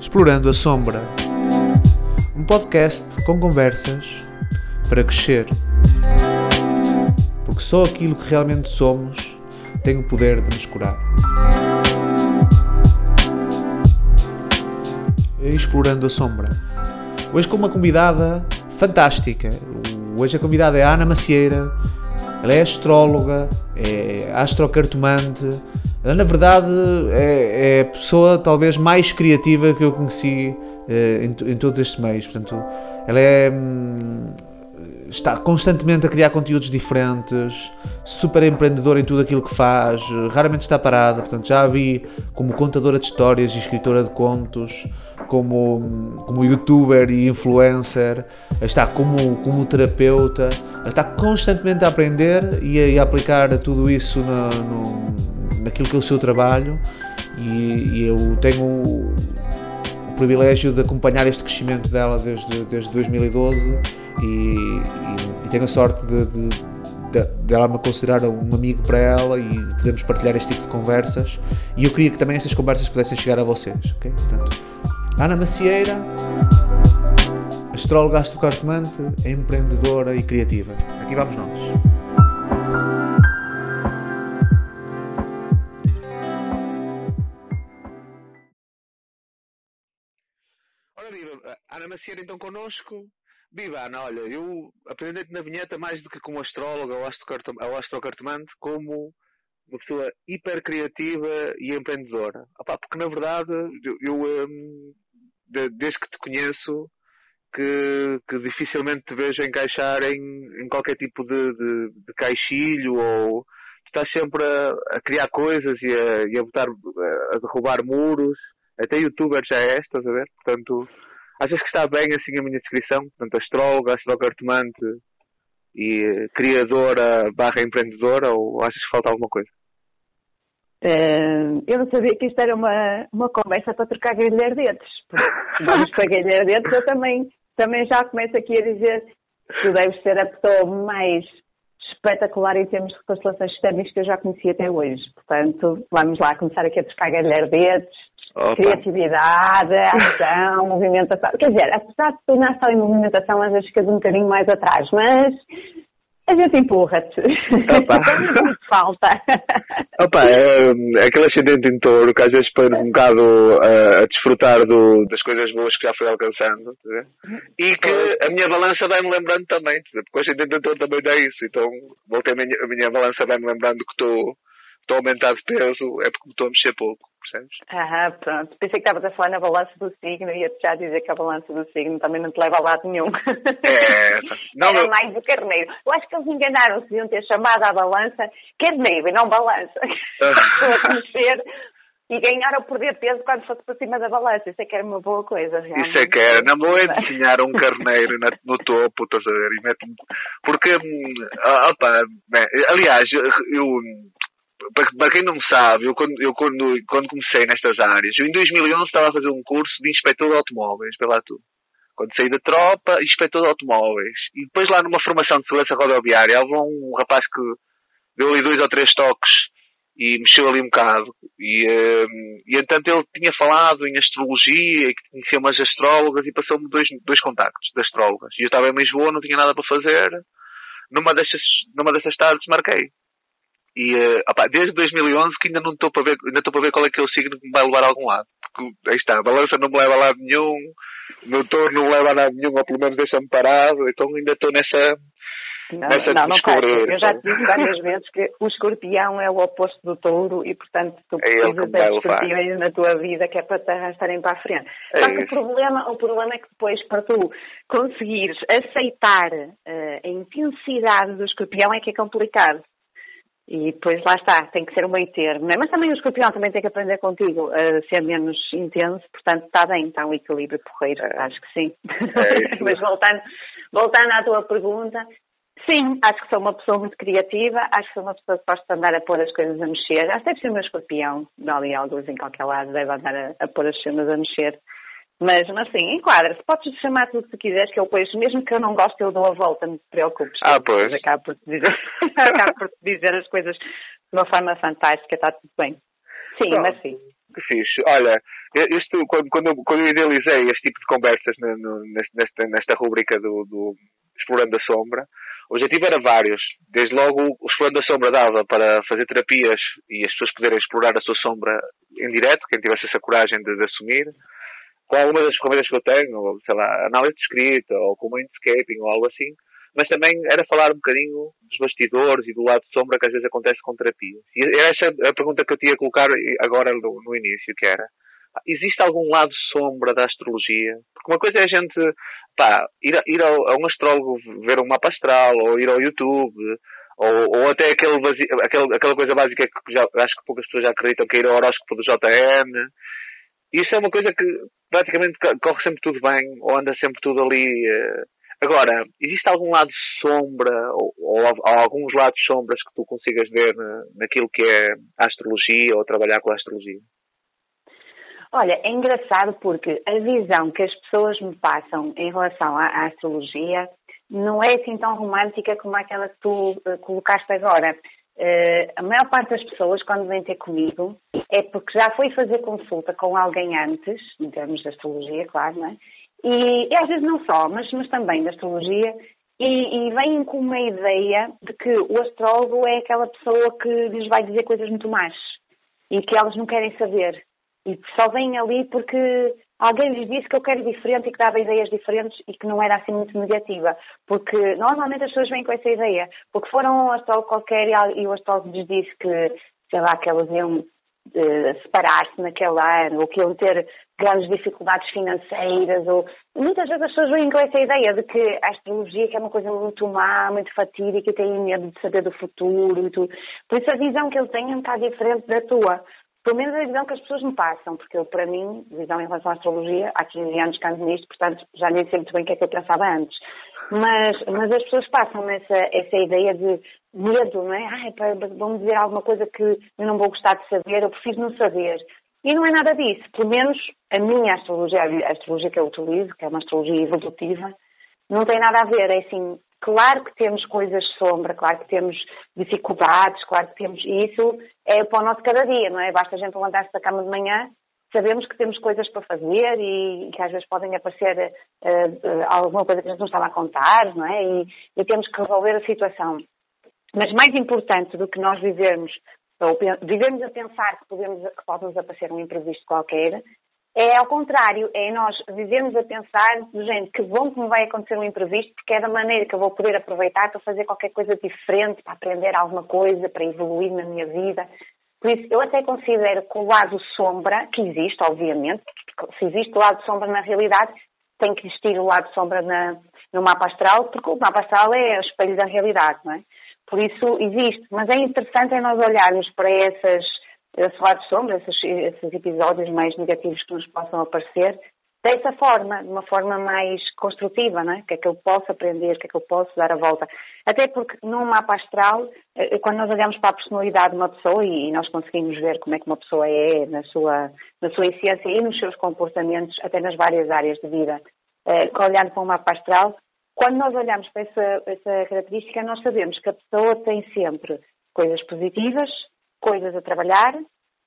Explorando a Sombra. Um podcast com conversas para crescer. Porque só aquilo que realmente somos tem o poder de nos curar. Explorando a Sombra. Hoje com uma convidada fantástica. Hoje a convidada é a Ana Macieira. Ela é astróloga, é astrocartomante. Ela, na verdade, é, é, a pessoa talvez mais criativa que eu conheci eh, em, em todos estes meios. Portanto, ela é. Está constantemente a criar conteúdos diferentes, super empreendedora em tudo aquilo que faz, raramente está parada. Portanto, já a vi como contadora de histórias e escritora de contos, como, como youtuber e influencer, está como, como terapeuta, está constantemente a aprender e a, a aplicar tudo isso no, no, naquilo que é o seu trabalho. E, e eu tenho privilégio de acompanhar este crescimento dela desde, desde 2012 e, e, e tenho a sorte de, de, de, de, ela me considerar um amigo para ela e podemos partilhar este tipo de conversas e eu queria que também estas conversas pudessem chegar a vocês, ok? Portanto, Ana Macieira, astróloga astrocartomante, empreendedora e criativa. Aqui vamos nós. Ana Macieira então connosco. Viva Ana, olha, eu aprendi na vinheta mais do que como astróloga ou astrocartomante, como uma pessoa hiper criativa e empreendedora. Opa, porque na verdade eu, eu um, desde que te conheço que, que, dificilmente te vejo encaixar em, em qualquer tipo de, de, de, caixilho ou estás sempre a, a criar coisas e a, e a, botar, a derrubar muros. Até youtuber já é, estás a ver? Portanto, achas que está bem assim a minha descrição? Portanto, astróloga, astrocartomante e criadora barra empreendedora ou achas que falta alguma coisa? Uh, eu não sabia que isto era uma, uma conversa para trocar galhardetes. Vamos para galhardetes, eu também, também já começo aqui a dizer que tu deves ser a pessoa mais espetacular em termos de constelações sistémicas que eu já conheci até hoje. Portanto, vamos lá começar aqui a trocar galhardetes, Opa. criatividade, ação, movimentação. Quer dizer, apesar de tu estar em movimentação, às vezes ficas um bocadinho mais atrás, mas a gente empurra-te. falta. Opa, é, é aquele ascendente em touro que às vezes põe um bocado uh, a desfrutar do, das coisas boas que já fui alcançando. E que a minha balança vai-me lembrando também. Porque o ascendente em touro também dá isso. Então, voltei a minha, a minha balança vai-me lembrando que estou estou a aumentar de peso é porque estou a mexer pouco, percebes? Ah, pronto. Pensei que estavas a falar na balança do signo e ia-te já dizer que a balança do signo também não te leva a lado nenhum. É, não, Era mais do carneiro. Eu acho que eles enganaram-se de ter chamado a balança carneiro e não balança. Estou a conhecer e ganhar ou perder peso quando fosse para cima da balança. Isso é que era uma boa coisa, realmente. Isso é que era. Não vou é desenhar um carneiro no topo, estás a ver? E mete Porque, hum, ah, opa, bem, aliás, eu para, quem não sabe, eu, quando, eu quando, quando comecei nestas áreas, eu em 2011 estava a fazer um curso de inspetor de automóveis, pela tu. Quando saí da tropa, inspetor de automóveis. E depois lá numa formação de segurança rodoviária, houve um rapaz que deu ali dois ou três toques e mexeu ali um bocado. E, um, e entanto ele tinha falado em astrologia e que conhecia umas astrólogas e passou-me dois, dois contactos de astrólogas. E eu estava em Lisboa, não tinha nada para fazer. Numa dessas, numa dessas tardes marquei. E uh, opa, desde 2011 que ainda não estou para ver, ainda estou para ver qual é que é o signo que me vai levar a algum lado. Porque aí está, a balança não me leva a lado nenhum, o meu torno não me leva a lado nenhum, ou pelo menos deixa-me parado, então ainda estou nessa. Não, nessa não, não faz. Eu já te disse várias vezes que o escorpião é o oposto do touro e, portanto, tu é precisas de escorpiões na tua vida que é para te arrastarem para a frente. É Só que o problema, o problema é que depois, para tu conseguires aceitar uh, a intensidade do escorpião, é que é complicado. E depois lá está, tem que ser um meio termo. É? Mas também o escorpião também tem que aprender contigo a ser menos intenso, portanto está bem, está um equilíbrio porreiro, é. acho que sim. É Mas voltando, voltando à tua pergunta, Sim, acho que sou uma pessoa muito criativa, acho que sou uma pessoa que gosta de andar a pôr as coisas a mexer. Acho que deve ser o meu escorpião, dá ali alguns em qualquer lado, deve andar a, a pôr as cenas a mexer. Mas, mas sim, enquadra-se. Podes chamar tudo o que quiseres, que eu depois, mesmo que eu não goste, eu dou a volta, não te preocupes. Ah, pois. Acabo por te dizer, acabo por te dizer as coisas de uma forma fantástica, está tudo bem. Sim, Pronto. mas sim. Que fixe. Olha, isto, quando, quando, quando eu idealizei este tipo de conversas no, no, nesta, nesta rubrica do, do Explorando a Sombra, o objetivo era vários. Desde logo, o Explorando a Sombra dava para fazer terapias e as pessoas poderem explorar a sua sombra em direto, quem tivesse essa coragem de, de assumir. Com algumas das ferramentas que eu tenho, sei lá, análise de escrita, ou com mindscaping, ou algo assim. Mas também era falar um bocadinho dos bastidores e do lado de sombra que às vezes acontece com terapias. E era essa a pergunta que eu tinha a colocar agora no, no início, que era, existe algum lado sombra da astrologia? Porque uma coisa é a gente, pá, ir, a, ir ao, a um astrólogo ver um mapa astral, ou ir ao YouTube, ou, ou até aquele aquele, aquela coisa básica que já, acho que poucas pessoas já acreditam, que é ir ao horóscopo do JN. Isso é uma coisa que praticamente corre sempre tudo bem, ou anda sempre tudo ali. Uh... Agora, existe algum lado sombra, ou, ou, ou, alguns lados sombras que tu consigas ver na, naquilo que é a astrologia, ou trabalhar com a astrologia? Olha, é engraçado porque a visão que as pessoas me passam em relação à, à astrologia não é assim tão romântica como aquela que tu uh, colocaste agora. Uh, a maior parte das pessoas, quando vêm ter comigo, é porque já foi fazer consulta com alguém antes, em termos de astrologia, claro, não é? E, e às vezes não só, mas, mas também da astrologia, e, e vêm com uma ideia de que o astrólogo é aquela pessoa que lhes vai dizer coisas muito más e que elas não querem saber. E só vêm ali porque alguém lhes disse que eu quero diferente e que dava ideias diferentes e que não era assim muito negativa. Porque normalmente as pessoas vêm com essa ideia. Porque foram a um astrólogo qualquer e o astrólogo lhes disse que, sei lá, que elas iam uh, separar-se naquele ano ou que iam ter grandes dificuldades financeiras. Ou... Muitas vezes as pessoas vêm com essa ideia de que a astrologia que é uma coisa muito má, muito fatídica e têm medo de saber do futuro e tudo. Por isso a visão que eu tenho é um bocado diferente da tua. Pelo menos a visão que as pessoas me passam, porque eu, para mim, visão em relação à astrologia, há 15 anos que ando nisto, portanto já nem sei muito bem o que é que eu pensava antes. Mas, mas as pessoas passam essa, essa ideia de medo, não é? Ai, vão dizer alguma coisa que eu não vou gostar de saber, eu preciso não saber. E não é nada disso. Pelo menos a minha astrologia, a astrologia que eu utilizo, que é uma astrologia evolutiva, não tem nada a ver. É assim, claro que temos coisas sombra, claro que temos dificuldades, claro que temos. Isso é para o nosso cada dia, não é? Basta a gente levantar-se da cama de manhã, sabemos que temos coisas para fazer e que às vezes podem aparecer uh, uh, alguma coisa que a gente não estava a contar, não é? E, e temos que resolver a situação. Mas mais importante do que nós vivermos, ou vivermos a pensar que, podemos, que pode nos aparecer um imprevisto qualquer, é ao contrário, é nós vivermos a pensar do género, que bom que me vai acontecer um imprevisto, porque é da maneira que eu vou poder aproveitar para fazer qualquer coisa diferente, para aprender alguma coisa, para evoluir na minha vida. Por isso, eu até considero que o lado sombra, que existe, obviamente, se existe o lado sombra na realidade, tem que existir o lado sombra na, no mapa astral, porque o mapa astral é o espelho da realidade, não é? Por isso existe. Mas é interessante é nós olharmos para essas, lado sombra, esses, esses episódios mais negativos que nos possam aparecer, dessa forma, de uma forma mais construtiva, não é? O que é que eu posso aprender, o que é que eu posso dar a volta. Até porque num mapa astral, eh, quando nós olhamos para a personalidade de uma pessoa e nós conseguimos ver como é que uma pessoa é na sua, na sua essência e nos seus comportamentos, até nas várias áreas de vida, eh, olhando para um mapa astral, quando nós olhamos para essa, essa característica, nós sabemos que a pessoa tem sempre coisas positivas, coisas a trabalhar,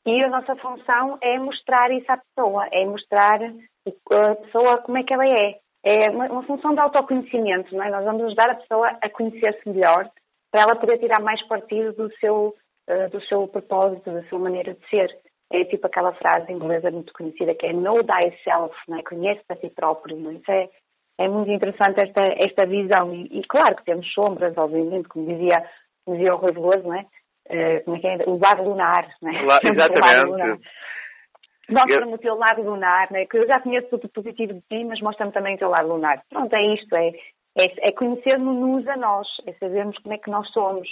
e a nossa função é mostrar isso à pessoa, é mostrar a pessoa como é que ela é. É uma, uma função de autoconhecimento, não é? Nós vamos ajudar a pessoa a conhecer-se melhor para ela poder tirar mais partido do seu, uh, do seu propósito, da sua maneira de ser. É tipo aquela frase inglesa muito conhecida que é Know thyself, não é? Conhece a si próprio, não é? Isso é, é muito interessante esta, esta visão. E, e, claro que temos sombras, obviamente, como dizia, como dizia o Rui Veloso, não é? Uh, como é que é? O lado lunar, não é? Lá, exatamente. Mostra-me o teu lado lunar, né? que eu já conheço tudo positivo de ti, mas mostra-me também o teu lado lunar. Pronto, é isto, é, é, é conhecermos-nos a nós, é sabermos como é que nós somos,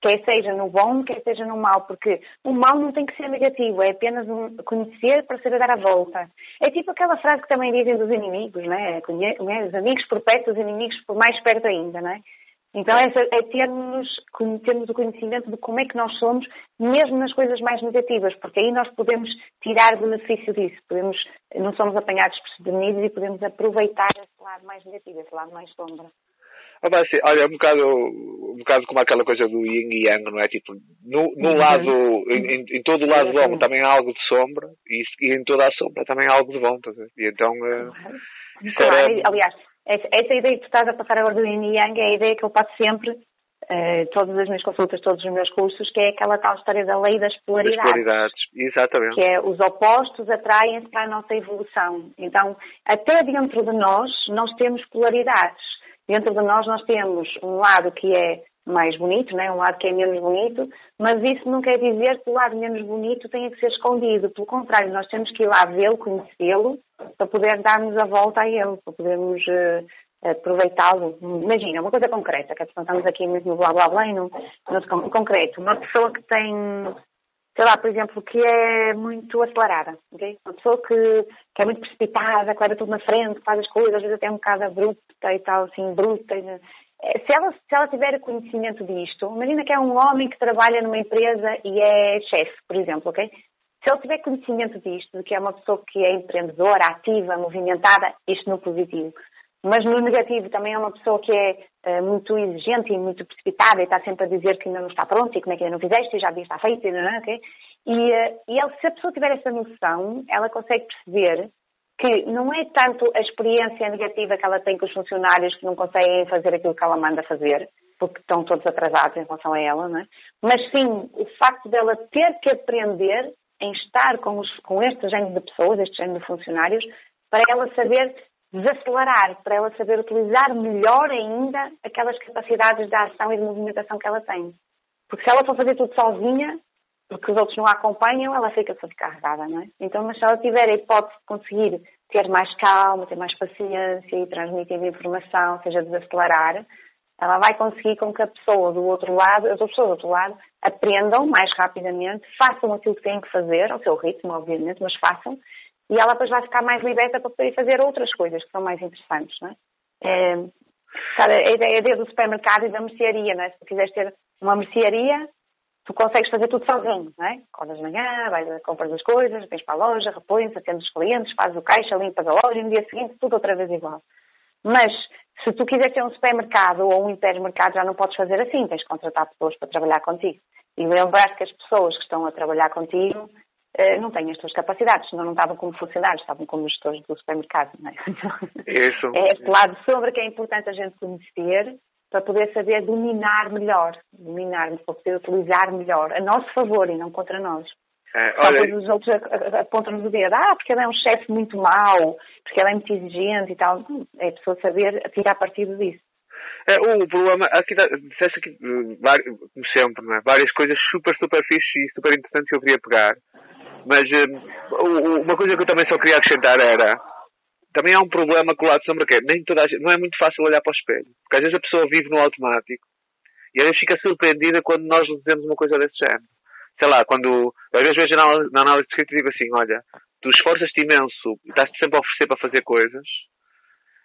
quer seja no bom, quer seja no mal, porque o mal não tem que ser negativo, é apenas um conhecer para saber dar a volta. É tipo aquela frase que também dizem dos inimigos, né? Os amigos por perto, os inimigos por mais perto ainda, né? Então é, é termos, termos o conhecimento de como é que nós somos, mesmo nas coisas mais negativas, porque aí nós podemos tirar benefício disso, podemos, não somos apanhados desprevenidos e podemos aproveitar esse lado mais negativo, esse lado mais sombra. Ah, mas, assim, olha, é um bocado, um bocado como aquela coisa do yin e yang, não é? Tipo, no, no uhum. lado, em, em, todo o lado bom também há algo de sombra e, e em toda a sombra também há algo de bom, tá E então, uh, claro. era... Aliás, essa ideia que tu estás a passar agora do Yin e Yang é a ideia que eu passo sempre, uh, todas as minhas consultas, todos os meus cursos, que é aquela tal história da lei das polaridades. Das polaridades, exatamente. Que é os opostos atraem-se para a nossa evolução. Então, até dentro de nós, nós temos polaridades. Dentro de nós, nós temos um lado que é mais bonito, né? um lado que é menos bonito, mas isso não quer dizer que o lado menos bonito tenha que ser escondido. Pelo contrário, nós temos que ir lá vê-lo, conhecê-lo, para poder darmos a volta a ele, para podermos uh, aproveitá-lo. Imagina, uma coisa concreta, que estamos aqui mesmo no blá blá blá e no, no concreto. Uma pessoa que tem, sei lá, por exemplo, que é muito acelerada, ok? Uma pessoa que, que é muito precipitada, que leva tudo na frente, faz as coisas, às vezes até um bocado abrupta e tal, assim, bruta. E, se ela, se ela tiver conhecimento disto, imagina que é um homem que trabalha numa empresa e é chefe, por exemplo, ok? Se ele tiver conhecimento disto, de que é uma pessoa que é empreendedora, ativa, movimentada, isto no positivo. Mas no negativo também é uma pessoa que é uh, muito exigente e muito precipitada e está sempre a dizer que ainda não está pronto e como é que ainda não fizeste e já devia estar feito, não, não, okay? E, uh, e ele, se a pessoa tiver essa noção, ela consegue perceber que não é tanto a experiência negativa que ela tem com os funcionários que não conseguem fazer aquilo que ela manda fazer, porque estão todos atrasados em relação a ela, não é? mas sim o facto dela ter que aprender em estar com, os, com este género de pessoas, este género de funcionários, para ela saber desacelerar, para ela saber utilizar melhor ainda aquelas capacidades de ação e de movimentação que ela tem. Porque se ela for fazer tudo sozinha, porque os outros não a acompanham, ela fica sobrecarregada, não é? Então, mas se ela tiver a hipótese de conseguir ter mais calma, ter mais paciência e transmitir informação, seja desacelerar, ela vai conseguir com que a pessoa do outro lado, as pessoas do outro lado, aprendam mais rapidamente, façam aquilo que têm que fazer, ao seu ritmo, obviamente, mas façam, e ela depois vai ficar mais liberta para poder fazer outras coisas que são mais interessantes, não é? é sabe, a ideia do supermercado e da mercearia, não é? Se quiseres ter uma mercearia, tu consegues fazer tudo sozinho, não é? Acordas de manhã, vais, compras as coisas, vens para a loja, repões, atendes os clientes, fazes o caixa, limpas a loja e no dia seguinte tudo outra vez igual. Mas se tu quiseres ter um supermercado ou um hipermercado, já não podes fazer assim, tens de contratar pessoas para trabalhar contigo. E lembrar que as pessoas que estão a trabalhar contigo eh, não têm as tuas capacidades, senão não estavam como funcionários, estavam como gestores do supermercado. Não é? Isso. É este lado sobre que é importante a gente conhecer para poder saber dominar melhor, dominar, para poder utilizar melhor, a nosso favor e não contra nós. É, olha... Só os outros apontam-nos o dedo, ah, porque ele é um chefe muito mau, porque ele é muito exigente e tal. É a pessoa saber tirar partido disso. É, o problema, aqui, disseste aqui, como sempre, não é? várias coisas super, super fixe e super interessantes que eu queria pegar. Mas um, uma coisa que eu também só queria acrescentar era, também há um problema com o lado sombra que é, nem toda gente, não é muito fácil olhar para o espelho. Porque às vezes a pessoa vive no automático e às vezes fica surpreendida quando nós dizemos uma coisa desse género sei lá, quando, às vezes vejo na, análise de escrita e digo assim, olha, tu esforças-te imenso, estás-te sempre a oferecer para fazer coisas,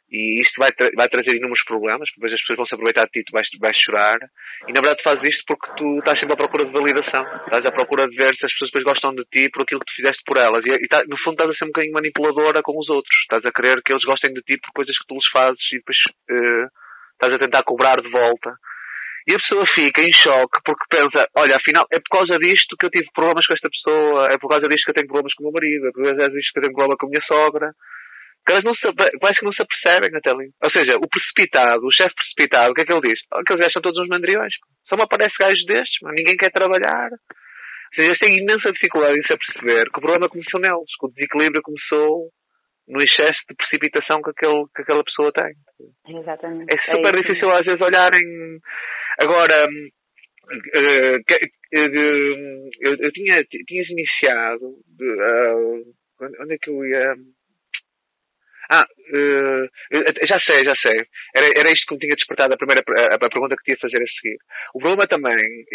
e isto vai, tra vai trazer inúmeros problemas, depois as pessoas vão se aproveitar de ti, tu vais, vais chorar, e na verdade fazes isto porque tu estás sempre à procura de validação, estás à procura de ver se as pessoas depois gostam de ti por aquilo que tu fizeste por elas, e, e tá, no fundo estás a ser um bocadinho manipuladora com os outros, estás a querer que eles gostem de ti por coisas que tu lhes fazes, e depois uh, estás a tentar cobrar de volta. E a pessoa fica em choque porque pensa, olha, afinal, é por causa disto que eu tive problemas com esta pessoa, é por causa disto que eu tenho problemas com o meu marido, é por causa disto que eu tenho problema com a minha sogra. Que elas não se, parece que não se apercebem até ali. Ou seja, o precipitado, o chefe precipitado, o que é que ele diz? Oh, que eles são todos uns mandriões. Só me aparece gajos destes, mas ninguém quer trabalhar. Ou seja, eles têm imensa dificuldade em se aperceber que o problema começou neles, que o desequilíbrio começou no excesso de precipitação que, aquele, que aquela pessoa tem. Exatamente. É super é difícil às vezes olharem. Agora, uh, uh, eu, tinha, tinhas iniciado. Uh, onde é que eu ia? Ah, já sei, já sei. Era, era isto que me tinha despertado a primeira a, a pergunta que tinha a fazer a seguir. O problema também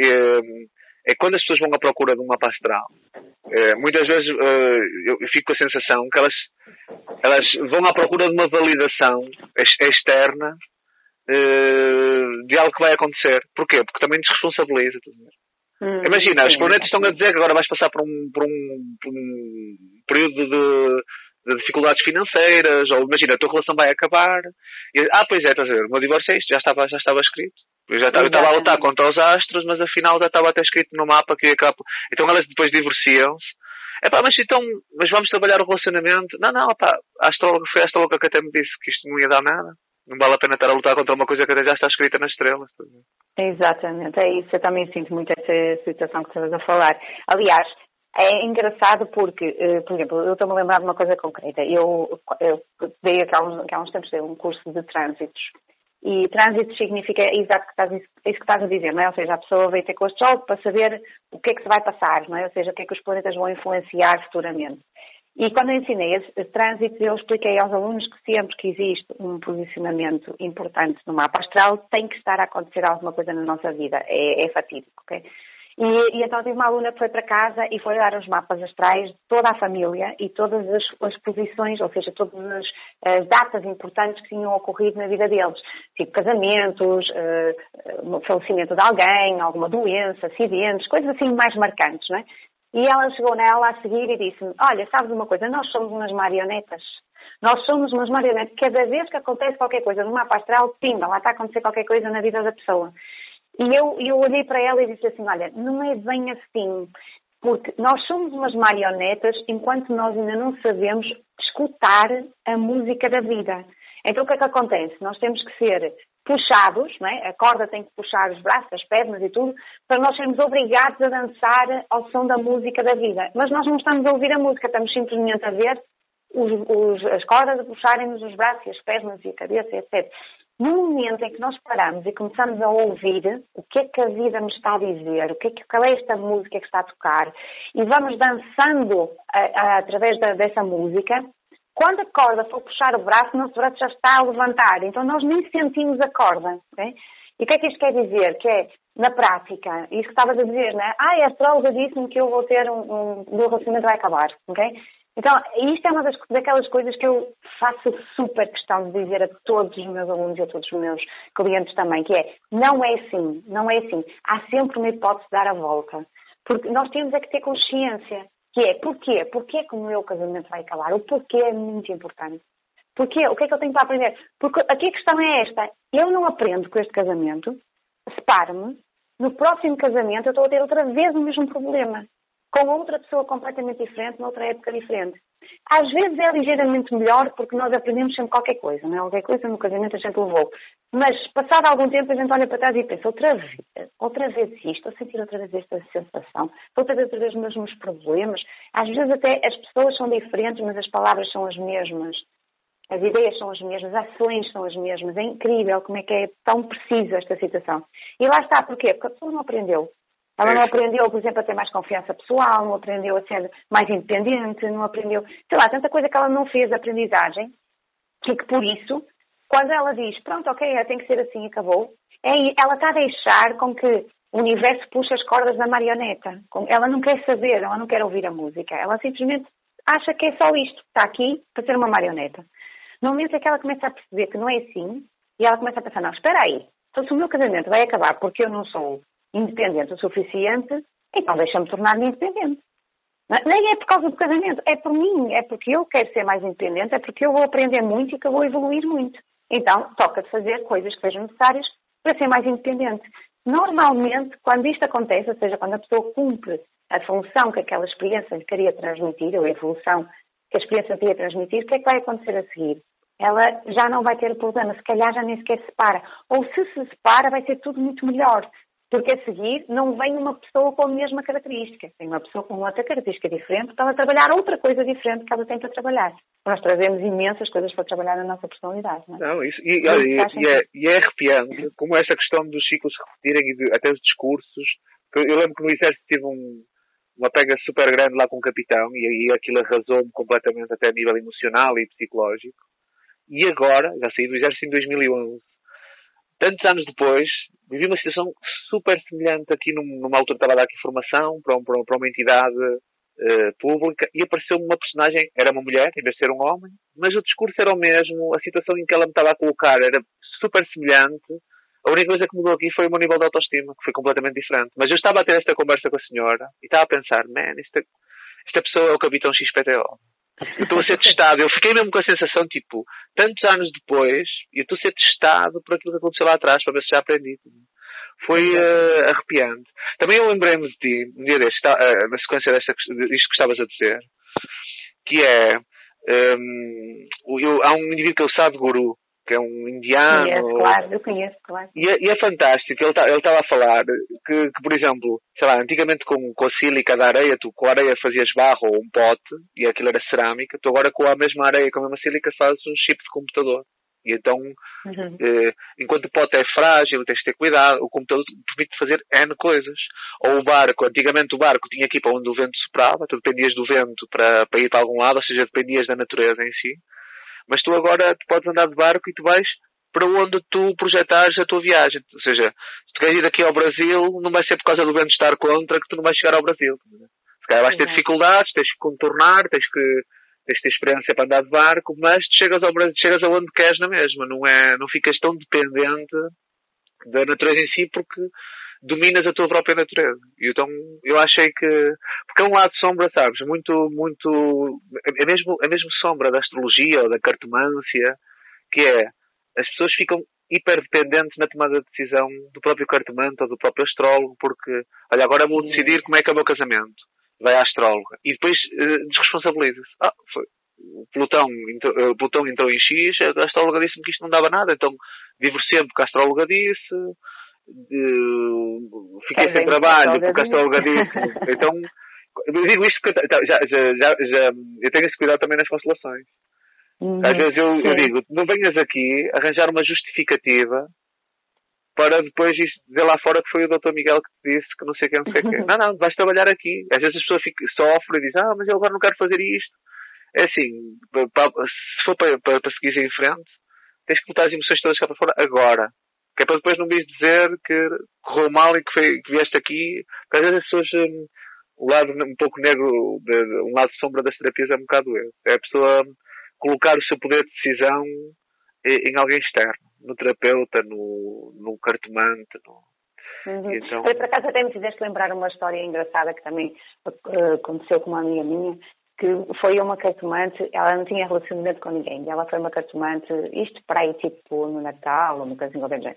é quando as pessoas vão à procura de uma pastoral, é, muitas vezes uh, eu, eu, fico com a sensação que elas, elas vão à procura de uma validação externa uh, de algo que vai acontecer. Porquê? Porque também desresponsabiliza. Hum, Imagina, os planetas estão a dizer que agora vais passar por um, por um, por um período de, de, dificuldades financeiras, ou imagina, a tua relação vai acabar. E, ah, pois é, estás a ver, o meu divórcio é isto, já estava, já estava escrito. Eu já estava, eu estava a lutar contra os astros, mas afinal já estava até escrito no mapa que ia acabar. Então elas depois divorciam-se. É pá, mas então, mas vamos trabalhar o relacionamento. Não, não, pá, a astróloga foi a astróloga que até me disse que isto não ia dar nada. Não vale a pena estar a lutar contra uma coisa que até já está escrita nas estrelas. Exatamente, é isso. Eu também sinto muito essa situação que estavas a falar. Aliás, é engraçado porque, eh, por exemplo, eu estou-me a lembrar de uma coisa concreta. Eu, eu dei aqui há, uns, há uns tempos um curso de trânsitos. E trânsito significa exato estás, isso que estás a dizer, não é? Ou seja, a pessoa vai ter com o astrólogo para saber o que é que se vai passar, não é? Ou seja, o que é que os planetas vão influenciar futuramente. E quando eu ensinei esse trânsito, eu expliquei aos alunos que sempre que existe um posicionamento importante no mapa astral, tem que estar a acontecer alguma coisa na nossa vida. É, é fatídico, ok? E, e, então tive uma aluna que foi para casa e foi dar os mapas astrais de toda a família e todas as, as posições, ou seja, todas as, as, datas importantes que tinham ocorrido na vida deles. Tipo casamentos, uh, falecimento de alguém, alguma doença, acidentes, coisas assim mais marcantes, não é? E ela chegou nela a seguir e disse-me, olha, sabes uma coisa, nós somos umas marionetas. Nós somos umas marionetas. Cada vez que acontece qualquer coisa no mapa astral, pimba, lá está a acontecer qualquer coisa na vida da pessoa. E eu, eu olhei para ela e disse assim, olha, não é bem assim, porque nós somos umas marionetas enquanto nós ainda não sabemos escutar a música da vida. Então o que é que acontece? Nós temos que ser puxados, não é? a corda tem que puxar os braços, as pernas e tudo, para nós sermos obrigados a dançar ao som da música da vida. Mas nós não estamos a ouvir a música, estamos simplesmente a ver os, os, as cordas a puxarem-nos os braços, as pernas e a cabeça, etc. No momento em que nós paramos e começamos a ouvir o que é que a vida me está a dizer, o que é que, qual é esta música que está a tocar, e vamos dançando a, a, através da, dessa música, quando a corda for puxar o braço, o nosso braço já está a levantar, então nós nem sentimos a corda. Okay? E o que é que isto quer dizer? Que é, na prática, isso que estavas a dizer, né? Ah, a astróloga disse-me que eu vou ter um, um, meu relacionamento vai acabar, ok? Então, isto é uma das, daquelas coisas que eu faço super questão de dizer a todos os meus alunos e a todos os meus clientes também, que é, não é assim, não é assim. Há sempre uma hipótese de dar a volta. Porque nós temos é que ter consciência, que é, porquê? Porquê que o meu casamento vai acabar? O porquê é muito importante. Porquê? O que é que eu tenho para aprender? Porque aqui a questão é esta, eu não aprendo com este casamento, separo-me, no próximo casamento eu estou a ter outra vez o mesmo problema com outra pessoa completamente diferente, noutra época diferente. Às vezes é ligeiramente melhor porque nós aprendemos sempre qualquer coisa, não é? Qualquer coisa no casamento a gente levou. Mas, passado algum tempo, a gente olha para trás e pensa, outra vez, outra vez isto, a sentir outra vez esta sensação, estou a ter outra vez os mesmos problemas. Às vezes até as pessoas são diferentes, mas as palavras são as mesmas. As ideias são as mesmas, as ações são as mesmas. É incrível como é que é tão precisa esta situação. E lá está, porquê? Porque a pessoa não aprendeu. Ela não aprendeu, por exemplo, a ter mais confiança pessoal, não aprendeu a ser mais independente, não aprendeu, sei lá, tanta coisa que ela não fez de aprendizagem, e que por isso, quando ela diz, pronto, ok, tem que ser assim, acabou, é, ela está a deixar com que o universo puxe as cordas da marioneta. Ela não quer saber, ela não quer ouvir a música, ela simplesmente acha que é só isto, está aqui para ser uma marioneta. No momento em que ela começa a perceber que não é assim, e ela começa a pensar, não, espera aí, então se o meu casamento vai acabar porque eu não sou independente o suficiente, então deixa-me tornar-me independente. Nem é por causa do casamento, é por mim, é porque eu quero ser mais independente, é porque eu vou aprender muito e que eu vou evoluir muito. Então, toca de fazer coisas que sejam necessárias para ser mais independente. Normalmente, quando isto acontece, ou seja, quando a pessoa cumpre a função que aquela experiência lhe queria transmitir, ou a evolução que a experiência queria transmitir, o que é que vai acontecer a seguir? Ela já não vai ter problema, se calhar já nem sequer se separa. Ou se se separa, vai ser tudo muito melhor, porque a seguir não vem uma pessoa com a mesma característica, vem uma pessoa com outra característica diferente para ela trabalhar outra coisa diferente que ela tem para trabalhar. Nós trazemos imensas coisas para trabalhar na nossa personalidade. Não, é? não isso, e, olha, e, e, é, e é arrepiante como essa questão dos ciclos se repetirem e de, até os discursos. Eu lembro que no exército tive um, uma pega super grande lá com o capitão e aí aquilo arrasou-me completamente até a nível emocional e psicológico. E agora, já saí do exército em 2011, tantos anos depois, vivi uma situação super semelhante aqui numa altura estava a dar aqui formação para, um, para uma entidade uh, pública e apareceu-me uma personagem, era uma mulher em vez de ser um homem, mas o discurso era o mesmo, a situação em que ela me estava a colocar era super semelhante. A única coisa que mudou aqui foi o meu nível de autoestima, que foi completamente diferente. Mas eu estava a ter esta conversa com a senhora e estava a pensar, man, esta, esta pessoa é o capitão XPTO. Eu estou a ser testado. Eu fiquei mesmo com a sensação, tipo, tantos anos depois, eu estou a ser testado por aquilo que aconteceu lá atrás, para ver se já aprendi. Foi uh, arrepiante. Também eu lembrei-me de ti, um dia deste, uh, na sequência desta, disto que estavas a dizer, que é, um, eu, há um indivíduo que é o Sadhguru, que é um indiano. Conheço, claro, eu conheço, claro. E é, e é fantástico, ele tá, estava a falar que, que, por exemplo, sei lá, antigamente com, com a sílica da areia, tu com a areia fazias barro ou um pote, e aquilo era cerâmica, tu agora com a mesma areia, com a mesma sílica, fazes um chip de computador. E então, uhum. eh, enquanto o pote é frágil, tens de ter cuidado, o computador permite fazer N coisas. Ou o barco, antigamente o barco tinha aqui para onde o vento soprava, tu dependias do vento para, para ir para algum lado, ou seja, dependias da natureza em si. Mas tu agora tu podes andar de barco e tu vais para onde tu projetares a tua viagem. Ou seja, se tu queres ir aqui ao Brasil, não vai ser por causa do vento estar contra que tu não vais chegar ao Brasil. Se calhar vais ter dificuldades, tens que contornar, tens que, tens que ter experiência para andar de barco, mas tu chegas ao Brasil, chegas aonde queres na mesma. Não é, não ficas tão dependente da natureza em si porque dominas a tua própria natureza. E então eu achei que. Porque é um lado sombra, sabes? Muito, muito. É mesmo, é mesmo sombra da astrologia ou da cartomância, que é. As pessoas ficam hiper dependentes na tomada de decisão do próprio cartomante ou do próprio astrólogo, porque, olha, agora vou decidir como é que é o meu casamento. Vai à astróloga. E depois uh, desresponsabiliza-se. Ah, foi. O Plutão, então, Plutão entrou em X, a astróloga disse-me que isto não dava nada, então divorciei-me porque a astróloga disse, de, fiquei sem trabalho porque a astróloga disse. Então, eu digo isto porque já, já, já, já, eu tenho esse cuidado também nas constelações. Uhum, Às vezes eu, eu, digo, não venhas aqui arranjar uma justificativa para depois dizer lá fora que foi o Dr. Miguel que te disse que não sei quem, não sei quem. Não, não, vais trabalhar aqui. Às vezes as pessoas ficam, sofrem e dizem, ah, mas eu agora não quero fazer isto. É assim, se for para, para, para seguir em frente, tens que botar as emoções todas cá para fora agora. Que é para depois não me dizer que correu mal e que, foi, que vieste aqui. Porque às vezes as pessoas, um, o lado um pouco negro, um lado sombra das terapias é um bocado esse. É a pessoa colocar o seu poder de decisão em, em alguém externo. No terapeuta, no, no cartomante, no, Uhum. Então... por acaso até me fizeste lembrar uma história engraçada que também uh, aconteceu com uma amiga minha, que foi uma cartomante, ela não tinha relacionamento com ninguém, ela foi uma cartomante, isto para aí tipo no Natal ou no caso qualquer.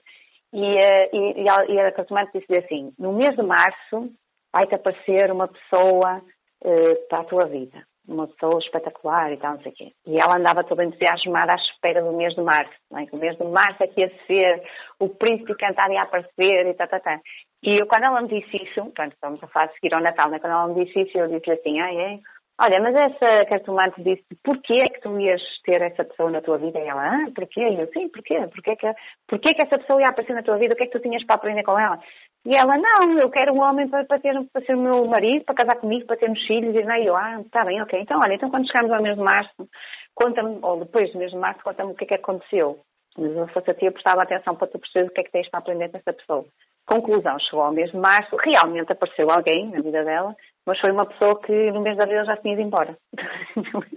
E, eh, e, e, a, e a cartomante disse assim, no mês de março vai-te aparecer uma pessoa uh, para a tua vida, uma pessoa espetacular e tal, não sei o quê. E ela andava toda entusiasmada à espera do mês de março, não é? o mês de março é que ia ser o príncipe cantar ia aparecer e tal, tal, tal. E eu, quando ela me disse isso, portanto, estamos a falar de seguir ao Natal, né? quando ela me disse isso, eu disse assim, ah, é? Olha, mas essa cartomante disse, porquê é que tu ias ter essa pessoa na tua vida? E ela, ah, porquê? E eu, sim, porquê? Porquê que, porquê que essa pessoa ia aparecer na tua vida? O que é que tu tinhas para aprender com ela? E ela, não, eu quero um homem para, para, ter, para ser o meu marido, para casar comigo, para termos filhos. E não, eu, ah, está bem, ok. Então, olha, então quando chegarmos ao mês de março, conta-me, ou depois do mês de março, conta-me o que é que aconteceu. Mas eu fosse a ti, eu prestava atenção para tu perceberes o que é que tens para aprender com essa pessoa. Conclusão, chegou ao mês de março, realmente apareceu alguém na vida dela, mas foi uma pessoa que no mês de abril já tinha ido embora.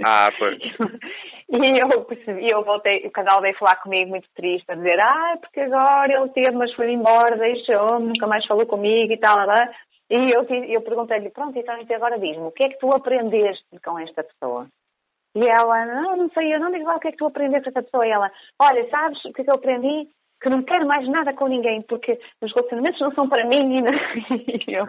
Ah, foi. e eu percebi, eu voltei, o canal veio falar comigo muito triste, a dizer, ah, porque agora ele teve, mas foi embora, deixou-me, nunca mais falou comigo e tal, lá. E eu, eu perguntei-lhe, pronto, então agora diz-me, o que é que tu aprendeste com esta pessoa? E ela, não, não sei, eu não digo lá o que é que tu aprendeste com esta pessoa. E ela, olha, sabes o que é que eu aprendi? Que não quero mais nada com ninguém, porque os relacionamentos não são para mim. E eu,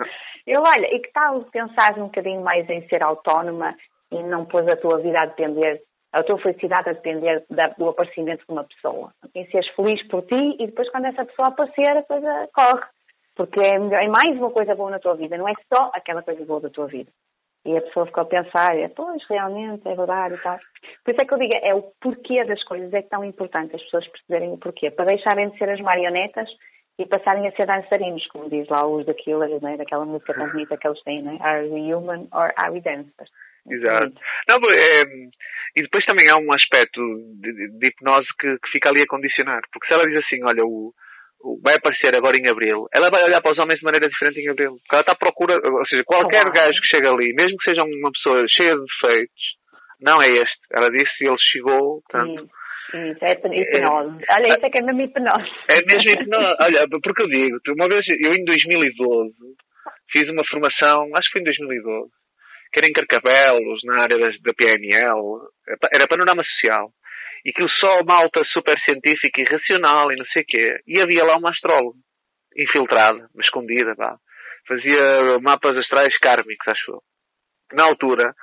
eu, olha, e que tal pensar um bocadinho mais em ser autónoma e não pôs a tua vida a depender, a tua felicidade a depender da, do aparecimento de uma pessoa. Em seres feliz por ti e depois quando essa pessoa aparecer, a coisa corre. Porque é, é mais uma coisa boa na tua vida, não é só aquela coisa boa da tua vida. E a pessoa ficou a pensar, é, pois, realmente, é verdade e tal. Por isso é que eu digo, é o porquê das coisas, é tão importante as pessoas perceberem o porquê, para deixarem de ser as marionetas e passarem a ser dançarinos, como diz lá os da Killers, né? daquela música tão bonita que eles têm, né? Are we human or are we dancers? Exato. Não, é, e depois também há um aspecto de, de hipnose que, que, fica ali a condicionar. Porque se ela diz assim, olha, o, vai aparecer agora em Abril, ela vai olhar para os homens de maneira diferente em Abril. Porque ela está à procura, ou seja, qualquer gajo que chega ali, mesmo que seja uma pessoa cheia de defeitos, não é este. Ela disse e ele chegou, portanto, Isso é hipnose. É, Olha, isso é que é mesmo hipnose. É mesmo hipnose. Olha, porque eu digo, uma vez, eu em 2012 fiz uma formação, acho que foi em 2012, que era em Carcabelos, na área da, da PNL, era panorama social. E aquilo só malta super científica e racional e não sei o quê. E havia lá uma astróloga, infiltrada, escondida, pá. Fazia mapas astrais kármicos, acho eu. Na altura,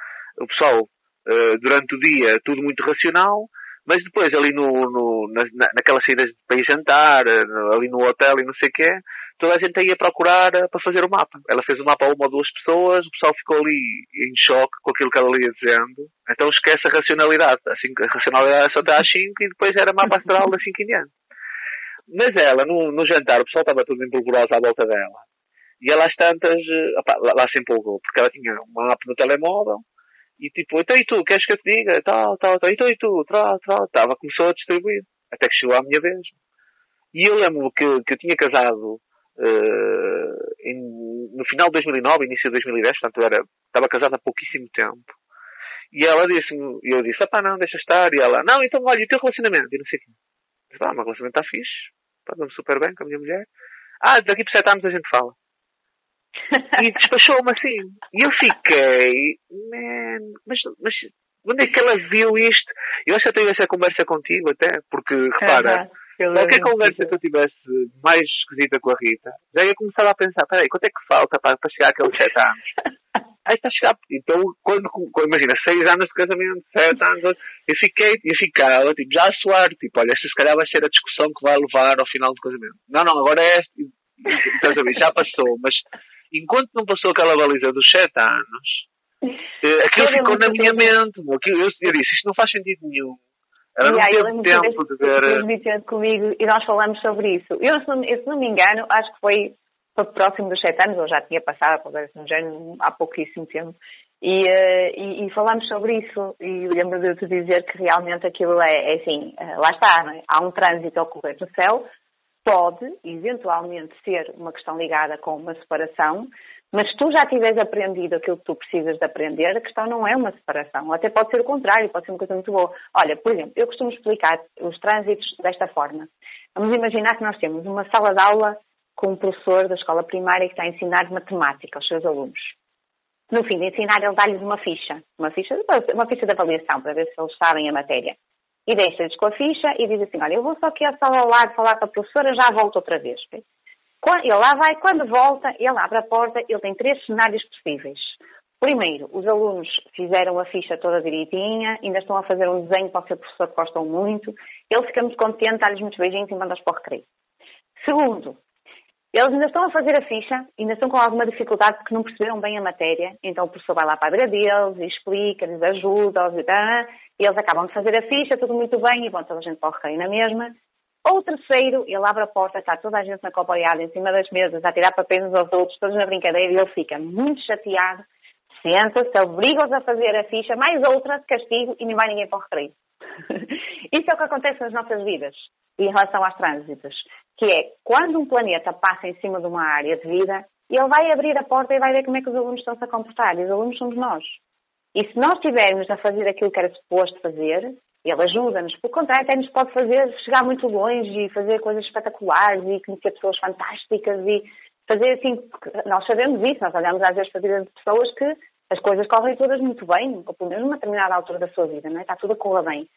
o pessoal, eh, durante o dia, tudo muito racional, mas depois ali no, no na, naquelas saídas para ir jantar, eh, ali no hotel e não sei o quê, toda a gente ia procurar eh, para fazer o mapa. Ela fez o mapa a uma ou duas pessoas, o pessoal ficou ali em choque com aquilo que ela ia dizendo. Então esquece a racionalidade. Assim, a racionalidade só até às 5 e depois era mapa astral das 5 em diante. Mas ela, no, no jantar, o pessoal estava tudo empolvoroso à volta dela. E ela às tantas, opa, lá, lá se empolgou, porque ela tinha um mapa no telemóvel, e tipo, então e tu, queres que eu te diga? Tal, tal, tal, então e tu, tal, tal, estava, começou a distribuir. Até que chegou à minha vez. E eu lembro que, que eu tinha casado uh, em, no final de 2009, início de 2010, portanto eu era, estava casado há pouquíssimo tempo. E ela disse-me, e eu disse, ah pá, não, deixa estar. E ela, não, então olha, e o teu relacionamento? E não sei o quê. Disse, ah, o meu relacionamento está fixe, está-me super bem com a minha mulher. Ah, daqui por sete anos a gente fala. e despachou-me assim. E eu fiquei, man, mas, mas onde é que ela viu isto? Eu acho que eu tenho essa conversa contigo até, porque repara, uhum. Qualquer conversa que eu tivesse mais esquisita com a Rita, já ia começar a pensar, peraí, quanto é que falta para, para chegar àqueles 7 anos? Aí está a chegar, então, quando, quando, imagina, 6 anos de casamento, 7 anos, eu fiquei, eu ficava, tipo, já a suar, tipo, olha, esta se calhar vai ser a discussão que vai levar ao final do casamento. Não, não, agora é estás a ver, já passou, mas enquanto não passou aquela baliza dos 7 anos, eh, aquilo ficou na minha mente, aquilo, eu, eu disse, isto não faz sentido nenhum era não teve tempo de ver. comigo e nós falamos sobre isso. Eu, se não, eu, se não me engano, acho que foi, próximo dos sete anos, ou já tinha passado, talvez no género, há pouquíssimo tempo. E, uh, e, e falámos sobre isso e lembro de te dizer que realmente aquilo é, é assim, uh, lá está, é? há um trânsito a ocorrer no céu, pode eventualmente ser uma questão ligada com uma separação, mas se tu já tiveres aprendido aquilo que tu precisas de aprender, a questão não é uma separação. Até pode ser o contrário, pode ser uma coisa muito boa. Olha, por exemplo, eu costumo explicar os trânsitos desta forma. Vamos imaginar que nós temos uma sala de aula com um professor da escola primária que está a ensinar matemática aos seus alunos. No fim de ensinar, ele dá-lhes uma ficha, uma ficha, uma ficha de avaliação para ver se eles sabem a matéria. E deixa-lhes com a ficha e diz assim, olha, eu vou só aqui à sala ao lado falar com a professora, já volto outra vez. Ele lá vai, quando volta, ele abre a porta, ele tem três cenários possíveis. Primeiro, os alunos fizeram a ficha toda direitinha, ainda estão a fazer um desenho para o seu professor que gostam muito. Ele fica muito contente, dá-lhes muitos beijinhos e manda-os para o recreio. Segundo, eles ainda estão a fazer a ficha, ainda estão com alguma dificuldade porque não perceberam bem a matéria, então o professor vai lá para a beira deles e explica, lhes ajuda, e eles acabam de fazer a ficha, tudo muito bem, e vão toda a gente para o recreio na mesma. Ou o terceiro, ele abre a porta, está toda a gente na coboiada, em cima das mesas, a tirar papéis uns aos outros, todos na brincadeira, e ele fica muito chateado, senta-se, obriga-os a fazer a ficha, mais outra de castigo, e não vai ninguém para o recreio. Isso é o que acontece nas nossas vidas, em relação aos trânsitos, que é, quando um planeta passa em cima de uma área de vida, ele vai abrir a porta e vai ver como é que os alunos estão-se a comportar, e os alunos somos nós. E se nós estivermos a fazer aquilo que era suposto fazer, ele ajuda-nos, pelo contrário, até nos pode fazer chegar muito longe e fazer coisas espetaculares e conhecer pessoas fantásticas e fazer assim, nós sabemos isso, nós olhamos às vezes para a vida de pessoas que as coisas correm todas muito bem, ou pelo menos numa determinada altura da sua vida, não é? está tudo a correr bem.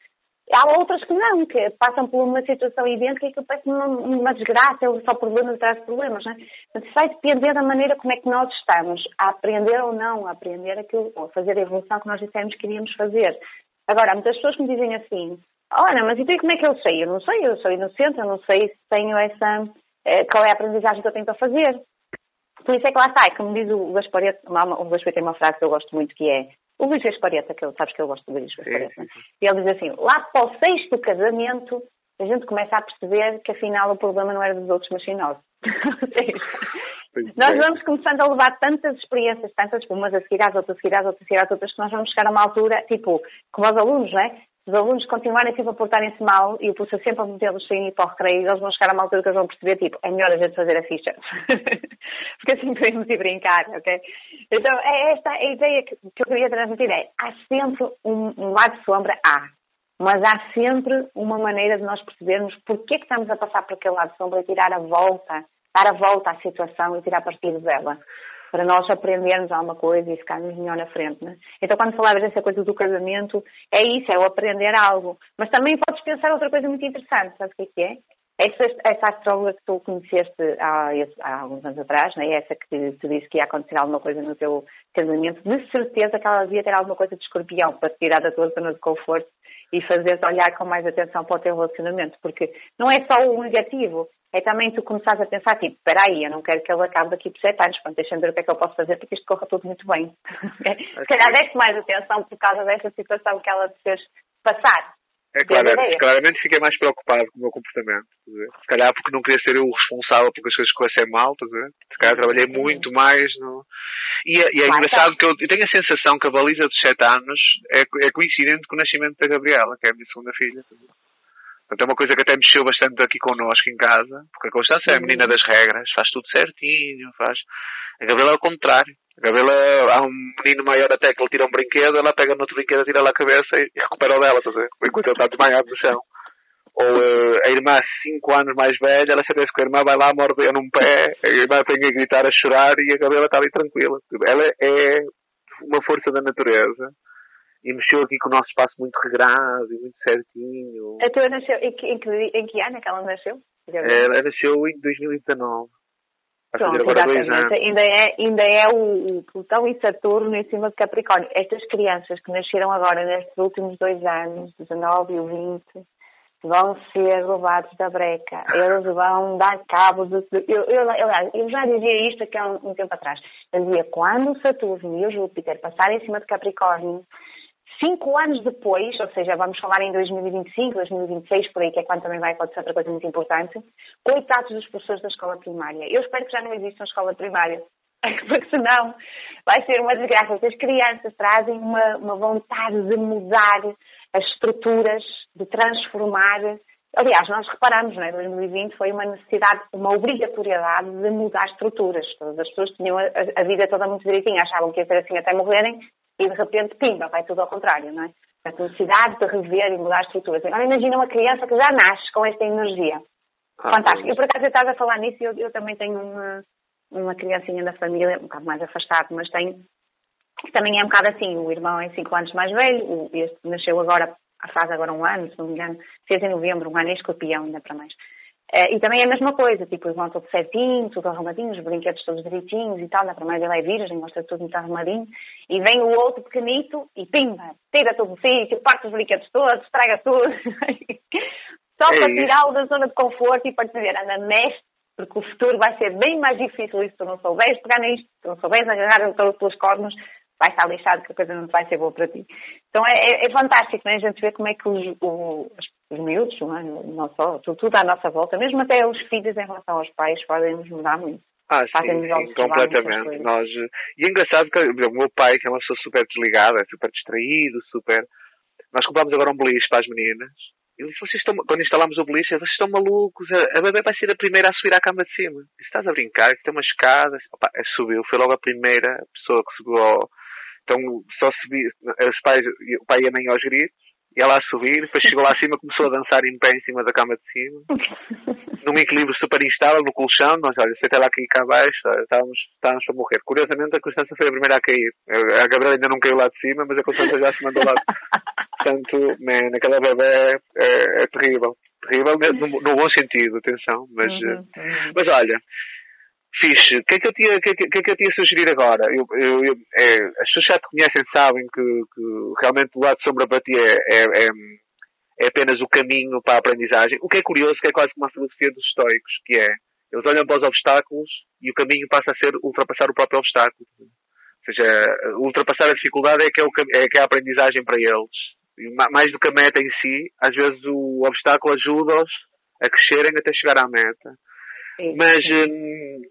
Há outras que não, que passam por uma situação idêntica e que parece uma, uma desgraça, é só problemas atrás de problemas. Não é? Portanto, vai depender da maneira como é que nós estamos a aprender ou não, a aprender aquilo, ou fazer a evolução que nós dissemos que iríamos fazer. Agora, há muitas pessoas que me dizem assim, olha, mas então como é que eu sei? Eu não sei, eu sou inocente, eu não sei se tenho essa, eh, qual é a aprendizagem que eu tenho para fazer. Por isso é que lá está, é como diz o Gaspareta, o Gaspareta tem uma frase que eu gosto muito que é, o Luís Gaspareta, que eu, sabes que eu gosto do Luís Gaspareta, e ele diz assim, lá para o sexto casamento, a gente começa a perceber que afinal o problema não era dos outros, mas sim nosso. nós vamos começando a levar tantas experiências, tantas, umas a seguir às outras, a seguir às outras, a seguir às outras, que nós vamos chegar a uma altura, tipo, como os alunos, não é? Os alunos continuarem sempre a portarem-se mal e o professor sempre a metê-los sem ir para o recreio, eles vão chegar a uma altura que eles vão perceber, tipo, é melhor a gente fazer a ficha. Porque assim podemos ir brincar, ok? Então, é esta a ideia que, eu queria transmitir, é, há sempre um, um lado de sombra, há. mas há sempre uma maneira de nós percebermos porque é que estamos a passar por aquele lado sombra e tirar a volta, dar a volta à situação e tirar partido dela. Para nós aprendermos alguma coisa e ficarmos melhor na frente. Né? Então, quando falavas dessa coisa do casamento, é isso, é o aprender algo. Mas também podes pensar outra coisa muito interessante, sabes o que é? Essa, essa astróloga que tu conheceste há, há, alguns anos atrás, né? essa que te disse que ia acontecer alguma coisa no teu casamento, de certeza que ela devia ter alguma coisa de escorpião para te tirar da tua zona de conforto e fazer-te olhar com mais atenção para o teu relacionamento, porque não é só o negativo, é também tu começares a pensar, tipo, espera aí, eu não quero que ele acabe daqui por sete anos, portanto, deixa-me ver o que é que eu posso fazer para que isto corra tudo muito bem. Se calhar deste mais atenção por causa dessa situação que ela te fez passar. É claro, claramente fiquei mais preocupado com o meu comportamento. Se calhar porque não queria ser eu o responsável porque as coisas corressem mal, se calhar trabalhei muito mais. No... E, é, e é engraçado que eu, eu, tenho a sensação que a baliza dos 7 anos é, é, coincidente com o nascimento da Gabriela, que é a minha segunda filha. Portanto, é uma coisa que até mexeu bastante aqui connosco em casa, porque a Constância é a menina das regras, faz tudo certinho, faz. A Gabriela é o contrário. A Gabriela, há um menino maior até que ele tira um brinquedo, ela pega no outro brinquedo, tira lá a cabeça e, e recupera o dela, enquanto ele está desmaiado no chão. Ou uh, a irmã, 5 anos mais velha, ela sabe que a irmã vai lá, morde num pé, a irmã tem a gritar, a chorar e a Gabriela está ali tranquila. Ela é uma força da natureza e mexeu aqui com o nosso espaço muito regrado e muito certinho. A tua nasceu, em que, em que, em que ano é que ela nasceu? Ela nasceu em 2019. Pronto, exatamente. Ainda é, ainda é o, o Plutão e Saturno em cima de Capricórnio. Estas crianças que nasceram agora nestes últimos dois anos, 19 e o 20, vão ser levados da breca. Eles vão dar cabo de. Eu, eu, eu, eu já dizia isto aqui há um, um tempo atrás. Eu dizia, quando o Saturno e o Júpiter passarem em cima de Capricórnio, Cinco anos depois, ou seja, vamos falar em 2025, 2026, por aí, que é quando também vai acontecer outra coisa muito importante, coitados dos professores da escola primária. Eu espero que já não exista uma escola primária, porque senão vai ser uma desgraça. As crianças trazem uma, uma vontade de mudar as estruturas, de transformar. Aliás, nós reparamos, não é? 2020 foi uma necessidade, uma obrigatoriedade de mudar estruturas. Todas as pessoas tinham a, a vida toda muito direitinha, achavam que ia ser assim até morrerem, e de repente, pimba, vai tudo ao contrário, não é? A necessidade de rever e mudar estruturas. Agora imagina uma criança que já nasce com esta energia. Ah, Fantástico. E por acaso estás a falar nisso, eu, eu também tenho uma, uma criancinha da família, um bocado mais afastado, mas tenho, que também é um bocado assim. O irmão é 5 anos mais velho, este nasceu agora, faz agora um ano, se não me engano, fez em novembro, um ano é escorpião, ainda para mais. Uh, e também é a mesma coisa, tipo, os irmão todo certinho, tudo arrumadinho, os brinquedos todos direitinhos e tal, na mais ele é virgem, gosta de tudo muito arrumadinho, e vem o outro pequenito e pimba, tira todo o sítio, parte os brinquedos todos, estraga tudo. Só é para tirá-lo da zona de conforto e para dizer, anda, mexe, porque o futuro vai ser bem mais difícil e se tu não souberes pegar nisto, se tu não souberes agarrar pelos cornos, vai estar lixado que a coisa não vai ser boa para ti. Então é, é, é fantástico, né? a gente vê como é que os, o, os miúdos, não, é? não só, tudo, tudo à nossa volta, mesmo até os filhos em relação aos pais, podem nos mudar muito. Ah, sim, sim completamente. Nós, e é engraçado que o meu pai, que é uma pessoa super desligada, super distraído, super. Nós comprámos agora um beliche para as meninas. E vocês estão, quando instalámos o beliche, vocês estão malucos, a, a bebê vai ser a primeira a subir à cama de cima. Estás a brincar, que tem uma escada. Opa, subiu, foi logo a primeira pessoa que subiu ao, então só subi, os pais, o pai e a mãe aos gritos, e ela a subir, depois chegou lá acima, começou a dançar em pé em cima da cama de cima, num equilíbrio super instável no colchão, nós olha, se até lá aqui cá abaixo, estávamos, estávamos a morrer. Curiosamente a Constança foi a primeira a cair. A Gabriela ainda não caiu lá de cima, mas a Constança já se mandou lá. Portanto, man, aquela bebê é, é, é terrível. Terrível no, no, bom sentido, atenção. Mas, uhum, uhum. mas olha, Fixe. O que é que eu tinha, que, que, que eu tinha sugerir agora? Eu, eu, eu é, as pessoas já te conhecem sabem que, que realmente o lado de sombra para ti é, é, é, é, apenas o caminho para a aprendizagem. O que é curioso, que é quase como a filosofia dos estoicos, que é, eles olham para os obstáculos e o caminho passa a ser ultrapassar o próprio obstáculo. Ou seja, ultrapassar a dificuldade é que é, o, é, que é a aprendizagem para eles. E mais do que a meta em si, às vezes o obstáculo ajuda-os a crescerem até chegar à meta. Mas, hum,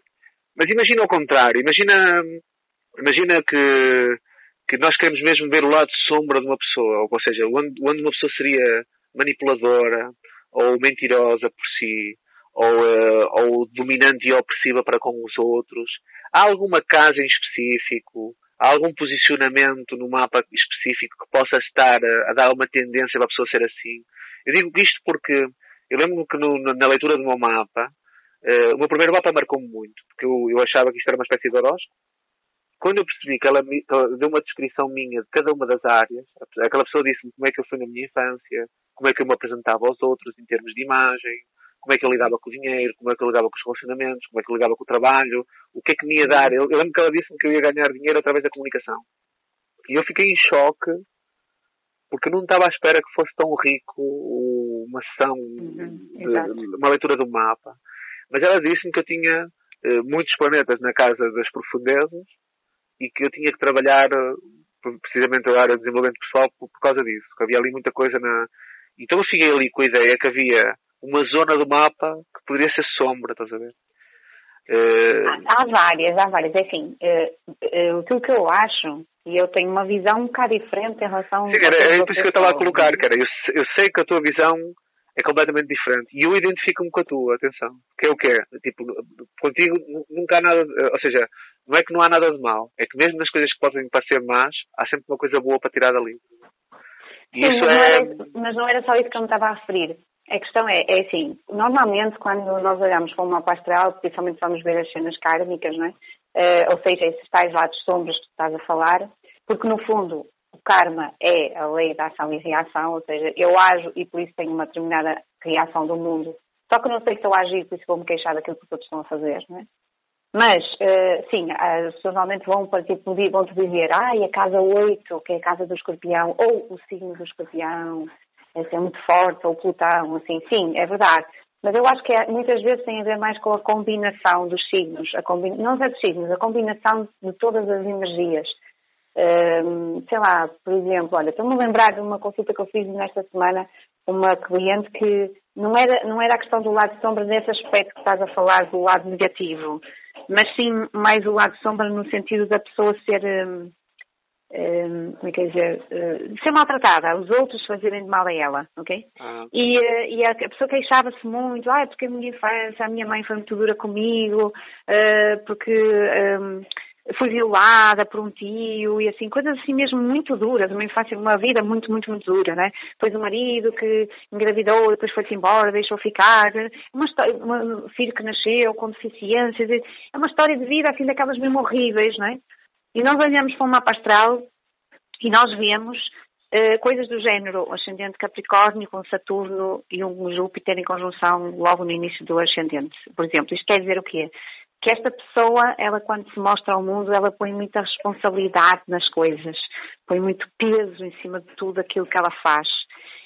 mas imagina o contrário. Imagina, imagina que, que nós queremos mesmo ver o lado sombra de uma pessoa. Ou, seja, onde, onde uma pessoa seria manipuladora ou mentirosa por si ou, uh, ou dominante e opressiva para com os outros. Há alguma casa em específico, há algum posicionamento no mapa específico que possa estar a, a dar uma tendência para a pessoa ser assim? Eu digo isto porque eu lembro que no, na leitura do meu mapa, uh, o meu primeiro mapa marcou-me muito, porque eu, eu, achava que isto era uma espécie de horóscopo. Quando eu percebi que ela, me, que ela deu uma descrição minha de cada uma das áreas, aquela pessoa disse-me como é que eu fui na minha infância, como é que eu me apresentava aos outros em termos de imagem, como é que eu lidava com o dinheiro, como é que eu lidava com os relacionamentos, como é que eu lidava com o trabalho, o que é que me ia dar. Eu, eu lembro que ela disse-me que eu ia ganhar dinheiro através da comunicação. E eu fiquei em choque porque não estava à espera que fosse tão rico uma sessão, uhum, de, uma leitura do mapa. Mas ela disse-me que eu tinha uh, muitos planetas na casa das profundezas e que eu tinha que trabalhar uh, precisamente a área de desenvolvimento pessoal por, por, causa disso, que havia ali muita coisa na... Então eu fiquei ali com a ideia que havia uma zona do mapa que poderia ser sombra, estás a ver? Uh... Há várias, há várias. É assim, uh, aquilo que eu acho, e eu tenho uma visão um bocado diferente em relação... Sim, é por isso que eu estava a colocar, cara. Eu, eu sei que a tua visão é completamente diferente. E eu identifico-me com a tua, atenção. Que é o que é? Tipo, contigo nunca há nada, ou seja, não é que não há nada de mal, é que mesmo nas coisas que podem parecer más, há sempre uma coisa boa para tirar dali. Sim, isso mas, é... não era, mas não era só isso que eu me estava a referir. A questão é, é assim, normalmente quando nós olhamos para uma astral, principalmente vamos ver as cenas kármicas, não é? Uh, ou seja, esses tais lados sombras que tu estás a falar, porque no fundo o karma é a lei da ação e reação, ou seja, eu ajo e por isso tenho uma determinada reação do mundo. Só que não sei se eu agir, por isso vou-me queixar daquilo que os outros estão a fazer, não é? Mas, uh, sim, as pessoas normalmente vão, tipo, vão te dizer, ah, e a casa 8, que é a casa do escorpião, ou o signo do escorpião, esse é muito forte, ou Plutão, assim, sim, é verdade. Mas eu acho que é, muitas vezes tem a ver mais com a combinação dos signos, a combi... não só dos signos, a combinação de todas as energias. Um, sei lá, por exemplo, olha, estou-me a lembrar de uma consulta que eu fiz nesta semana uma cliente que não era, não era a questão do lado sombra nesse aspecto que estás a falar do lado negativo, mas sim mais o lado sombra no sentido da pessoa ser, um, um, como é que é dizer, uh, ser maltratada, os outros fazerem de mal a ela, ok? Ah. E, uh, e, a, pessoa queixava-se muito, ah, porque a minha infância, a minha mãe foi muito dura comigo, uh, porque um, fui violada por um tio e assim, coisas assim mesmo muito duras, uma infância, uma vida muito, muito, muito dura, né? Depois o marido que engravidou, depois foi-se embora, deixou ficar, uma história, um filho que nasceu com deficiências, é uma história de vida assim daquelas mesmo horríveis, não é? E nós olhamos para o mapa astral e nós vemos uh, coisas do género ascendente Capricórnio com Saturno e um Júpiter em conjunção logo no início do ascendente. Por exemplo, isto quer dizer o quê? Que esta pessoa, ela quando se mostra ao mundo, ela põe muita responsabilidade nas coisas, põe muito peso em cima de tudo aquilo que ela faz.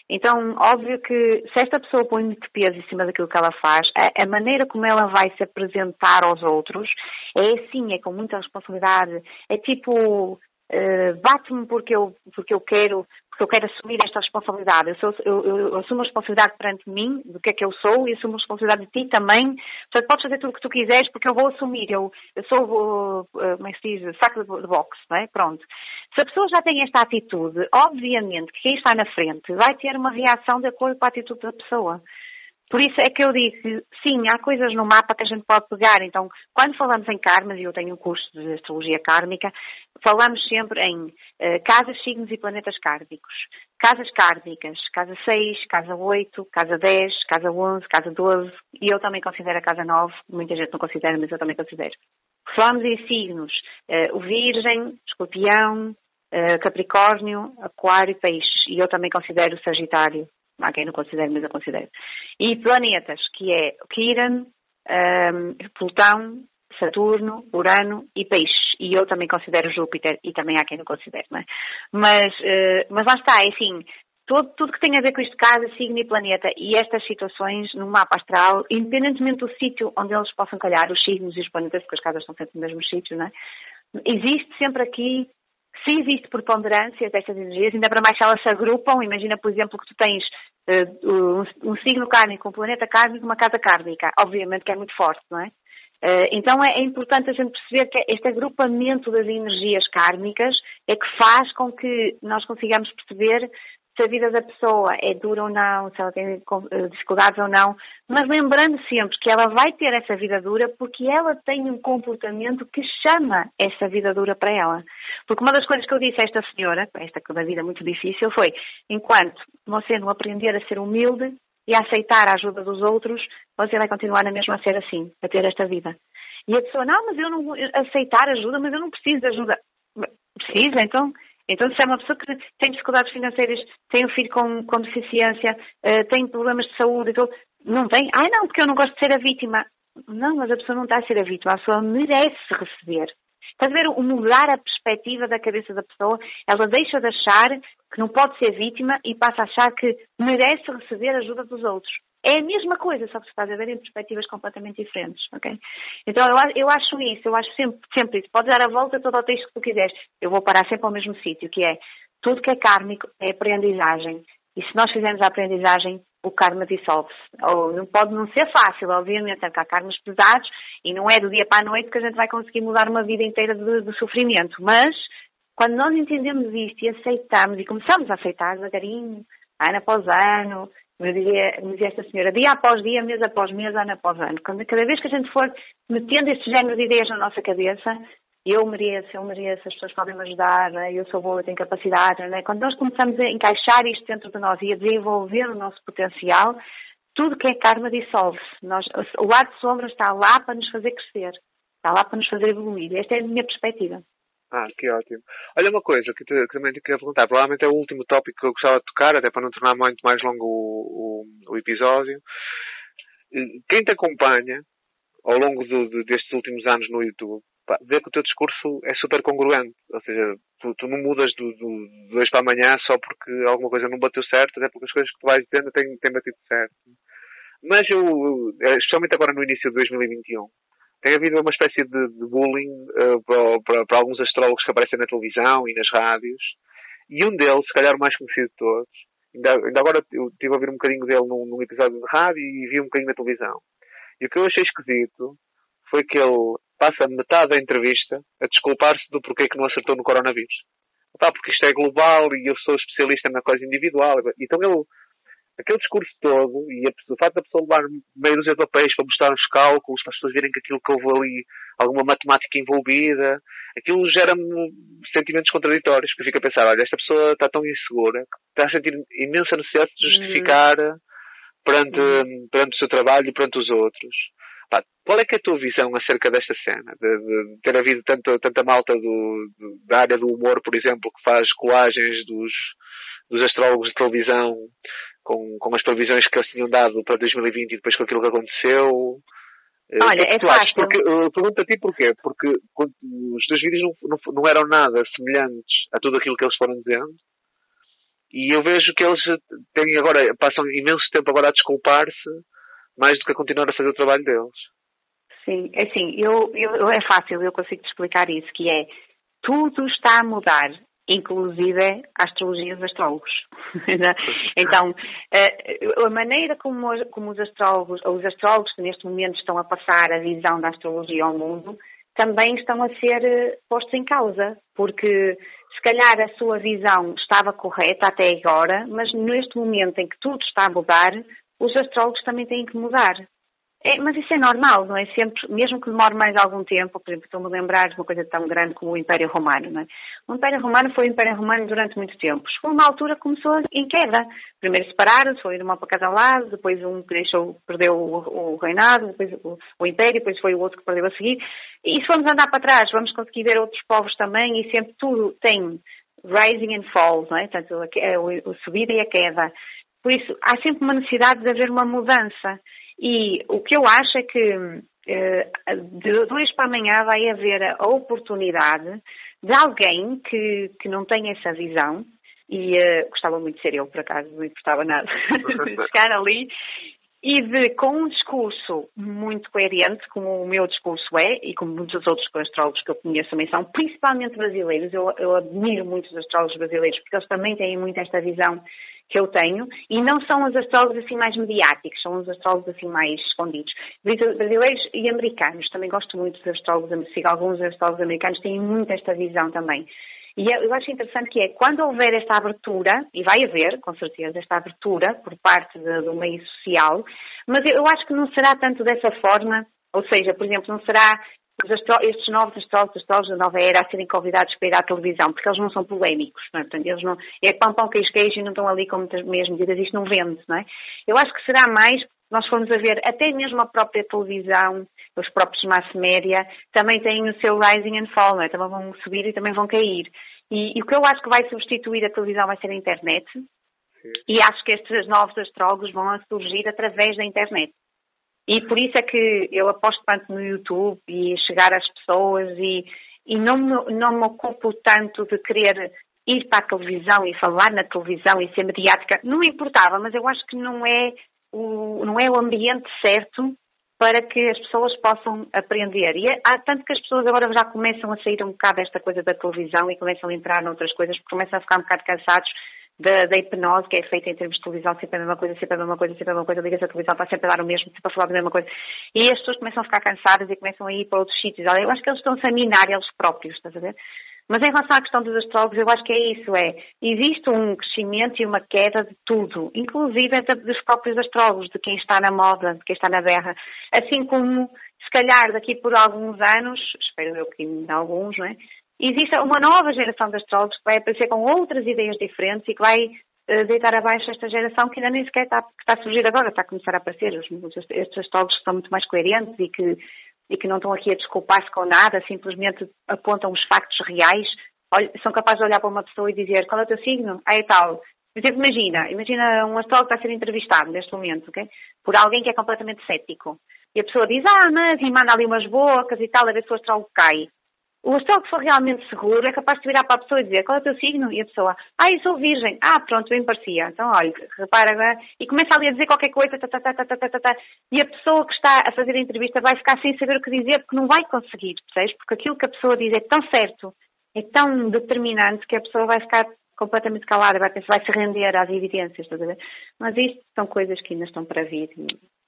Então, óbvio que se esta pessoa põe muito peso em cima daquilo que ela faz, a, a maneira como ela vai se apresentar aos outros é assim, é com muita responsabilidade. É tipo, uh, bate-me porque eu, porque eu quero porque eu quero assumir esta responsabilidade. Eu, sou, eu, eu, assumo a responsabilidade perante mim, do que é que eu sou, e assumo a responsabilidade de ti também. Portanto, podes fazer tudo o que tu quiseres, porque eu vou assumir. Eu, eu sou, uh, como é que se diz, saco de, de boxe, não é? Pronto. Se a pessoa já tem esta atitude, obviamente que quem está na frente vai ter uma reação de acordo com a atitude da pessoa. Por isso é que eu disse, sim, há coisas no mapa que a gente pode pegar. Então, quando falamos em karmas, e eu tenho um curso de astrologia kármica, falamos sempre em uh, casas, signos e planetas kármicos. Casas kármicas, casa 6, casa 8, casa 10, casa 11, casa 12, e eu também considero a casa 9, muita gente não considera, mas eu também considero. Falamos em signos, uh, o Virgem, Escorpião, uh, Capricórnio, Aquário e Peixes, e eu também considero o Sagitário há quem não considere, mas eu considero. E planetas, que é Quiran, um, Plutão, Saturno, Urano e Peixes. E eu também considero Júpiter, e também há quem não considere, não é? Mas, uh, mas lá está, é assim, tudo, que tem a ver com isto, casa, signo e planeta, e estas situações no mapa astral, independentemente do sítio onde eles possam calhar, os signos e os planetas, porque as casas estão sempre no mesmo sítio, não é? Existe sempre aqui se existe preponderância destas energias, ainda para mais se elas se agrupam, imagina, por exemplo, que tu tens uh, um, um, signo kármico, um planeta kármico, uma casa kármica, obviamente que é muito forte, não é? Uh, então é, é, importante a gente perceber que este agrupamento das energias kármicas é que faz com que nós consigamos perceber se a vida da pessoa é dura ou não, se ela tem eh, dificuldades ou não, mas lembrando sempre que ela vai ter essa vida dura porque ela tem um comportamento que chama essa vida dura para ela. Porque uma das coisas que eu disse a esta senhora, esta que da vida muito difícil, foi: enquanto você não aprender a ser humilde e a aceitar a ajuda dos outros, você vai continuar na mesma a ser assim, a ter esta vida. E a pessoa, não, mas eu não vou aceitar ajuda, mas eu não preciso de ajuda. Precisa, então então, se é uma pessoa que tem dificuldades financeiras, tem um filho com, com deficiência, uh, tem problemas de saúde, então, não tem? Ah, não, porque eu não gosto de ser a vítima. Não, mas a pessoa não está a ser a vítima, a pessoa merece receber. Estás a ver o mudar a perspectiva da cabeça da pessoa? Ela deixa de achar que não pode ser vítima e passa a achar que merece receber ajuda dos outros. É a mesma coisa, só que se faz a ver em perspectivas completamente diferentes, ok? Então eu, eu acho isso, eu acho sempre, sempre isso. Podes dar a volta todo ao texto que tu quiseres. Eu vou parar sempre ao mesmo sítio, que é tudo que é kármico é aprendizagem. E se nós fizermos a aprendizagem, o karma dissolve-se. Ou não pode não ser fácil, obviamente, porque há karmas pesados e não é do dia para a noite que a gente vai conseguir mudar uma vida inteira de, de sofrimento. Mas quando nós entendemos isto e aceitamos e começamos a aceitar devagarinho, ano após ano, me dizia, me dizia esta senhora, dia após dia, mês após mês, ano após ano. Quando, cada vez que a gente for metendo estes géneros de ideias na nossa cabeça, eu mereço, eu mereço, as pessoas podem me ajudar, né? eu sou boa, eu tenho capacidade. Né? Quando nós começamos a encaixar isto dentro de nós e a desenvolver o nosso potencial, tudo que é karma dissolve-se. O lado de sombra está lá para nos fazer crescer, está lá para nos fazer evoluir. Esta é a minha perspectiva. Ah, que ótimo. Olha uma coisa que, te, que também te queria perguntar, provavelmente é o último tópico que eu gostava de tocar, até para não tornar muito mais longo o, o, o episódio. Quem te acompanha ao longo do, de, destes últimos anos no YouTube, pá, vê que o teu discurso é super congruente. Ou seja, tu, tu não mudas do, do, de hoje para amanhã só porque alguma coisa não bateu certo, até porque as coisas que tu vais dizendo têm, têm batido certo. Mas eu, especialmente agora no início de 2021, tem havido uma espécie de, de bullying uh, para, para, para, alguns astrólogos que aparecem na televisão e nas rádios. E um deles, se calhar o mais conhecido de todos, ainda, ainda agora eu estive a ouvir um bocadinho dele num, num, episódio de rádio e vi um bocadinho na televisão. E o que eu achei esquisito foi que ele passa metade da entrevista a desculpar-se do porquê que não acertou no coronavírus. Tá, porque isto é global e eu sou especialista na coisa individual. Então ele aquele discurso todo e o facto da pessoa levar meio dúzia de papéis para mostrar os cálculos, para as pessoas verem que aquilo que houve ali, alguma matemática envolvida, aquilo gera-me sentimentos contraditórios, porque fica a pensar, olha, esta pessoa está tão insegura, que está a sentir imensa necessidade de justificar uhum. perante, uhum. perante o seu trabalho e perante os outros. Pá, qual é que é a tua visão acerca desta cena? De, de ter havido tanta, tanta malta do, da área do humor, por exemplo, que faz colagens dos, dos astrólogos de televisão com, com as previsões que eles tinham dado para 2020 e depois com aquilo que aconteceu? Eh, Olha, que é, é fácil. Porque, uh, pergunto a ti porquê? Porque os teus vídeos não, não, não, eram nada semelhantes a tudo aquilo que eles foram dizendo. E eu vejo que eles têm agora, passam imenso tempo agora a desculpar-se mais do que a continuar a fazer o trabalho deles. Sim, é assim, eu, eu, é fácil, eu consigo te explicar isso, que é tudo está a mudar inclusive a astrologia dos astrólogos. então, eh, a maneira como, como os astrólogos, os astrólogos que neste momento estão a passar a visão da astrologia ao mundo, também estão a ser eh, postos em causa, porque se calhar a sua visão estava correta até agora, mas neste momento em que tudo está a mudar, os astrólogos também têm que mudar. É, mas isso é normal, não é? Sempre, mesmo que demore mais algum tempo, por exemplo, estou-me a lembrar de uma coisa tão grande como o Império Romano, não é? O Império Romano foi o Império Romano durante muito tempo. Chegou uma altura começou em queda. Primeiro separaram-se, foi uma para cada lado, depois um que deixou, perdeu o, o reinado, depois o, o, Império, depois foi o outro que perdeu a seguir. E se formos andar para trás, vamos conseguir ver outros povos também e sempre tudo tem rising and fall, não é? Portanto, a, a, a subida e a queda. Por isso, há sempre uma necessidade de haver uma mudança. E o que eu acho é que eh, de hoje para amanhã vai haver a oportunidade de alguém que, que não tem essa visão, e uh, gostava muito de ser eu, por acaso, não importava nada, de chegar ali e de, com um discurso muito coerente, como o meu discurso é, e como muitos outros astrólogos que eu conheço também são, principalmente brasileiros, eu, eu admiro muito os astrólogos brasileiros, porque eles também têm muito esta visão que eu tenho, e não são os astrólogos assim mais mediáticos, são os astrólogos assim mais escondidos. Brasileiros e americanos, também gosto muito dos astrólogos, sigo alguns astrólogos americanos, têm muito esta visão também. E eu acho interessante que é, quando houver esta abertura, e vai haver, com certeza, esta abertura por parte do meio social, mas eu acho que não será tanto dessa forma, ou seja, por exemplo, não será estes novos astrólogos, astrólogos da nova era a serem convidados para ir à televisão, porque eles não são polémicos, não é? Portanto, eles não, é pão, pão, queijo, queijo e não estão ali com muitas mesmas medidas, isto não vende, não é? Eu acho que será mais, nós formos a ver, até mesmo a própria televisão, os próprios mass média, também têm o seu rising and fall, não é? Também vão subir e também vão cair. E, e o que eu acho que vai substituir a televisão vai ser a internet, e acho que estes novos astrólogos vão surgir através da internet. E por isso é que eu aposto tanto no YouTube e chegar às pessoas e, e não, me, não me ocupo tanto de querer ir para a televisão e falar na televisão e ser mediática. Não importava, mas eu acho que não é o, não é o ambiente certo para que as pessoas possam aprender. E é, há tanto que as pessoas agora já começam a sair um bocado desta coisa da televisão e começam a entrar noutras coisas, porque começam a ficar um bocado cansados da, da, hipnose, que é feita em termos de televisão, sempre a mesma coisa, sempre a mesma coisa, sempre a mesma coisa, liga-se a televisão, está sempre a dar o mesmo, sempre a falar da mesma coisa. E as pessoas começam a ficar cansadas e começam a ir para outros sítios. Eu acho que eles estão-se a minar eles próprios, estás a ver? Mas em relação à questão dos astrólogos, eu acho que é isso, é, existe um crescimento e uma queda de tudo, inclusive dos próprios astrólogos, de quem está na moda, de quem está na berra. Assim como, se calhar, daqui por alguns anos, espero eu que ainda alguns, não é? Existe uma nova geração de astrólogos que vai aparecer com outras ideias diferentes e que vai uh, deitar abaixo esta geração que ainda nem sequer está, está a surgir agora, está a começar a aparecer. Os, estes astrólogos são muito mais coerentes e que, e que não estão aqui a desculpar-se com nada, simplesmente apontam os factos reais, olha, são capazes de olhar para uma pessoa e dizer qual é o teu signo? Ah, é tal. Por exemplo, imagina, imagina um astrólogo que está a ser entrevistado neste momento, ok? Por alguém que é completamente cético. E a pessoa diz, ah, mas, e manda ali umas bocas e tal, a ver se o astrólogo cai. O astrólogo, se for realmente seguro, é capaz de virar para a pessoa e dizer qual é o teu signo? E a pessoa, ah, eu sou virgem. Ah, pronto, bem parecia. Então, olha, repara agora. E começa ali a dizer qualquer coisa, tá, tá, tá, e a pessoa que está a fazer a entrevista vai ficar sem saber o que dizer, porque não vai conseguir, percebes? Porque aquilo que a pessoa diz é tão certo, é tão determinante, que a pessoa vai ficar completamente calada, vai, vai se render às evidências, estás a ver? Mas isto são coisas que ainda estão para vir.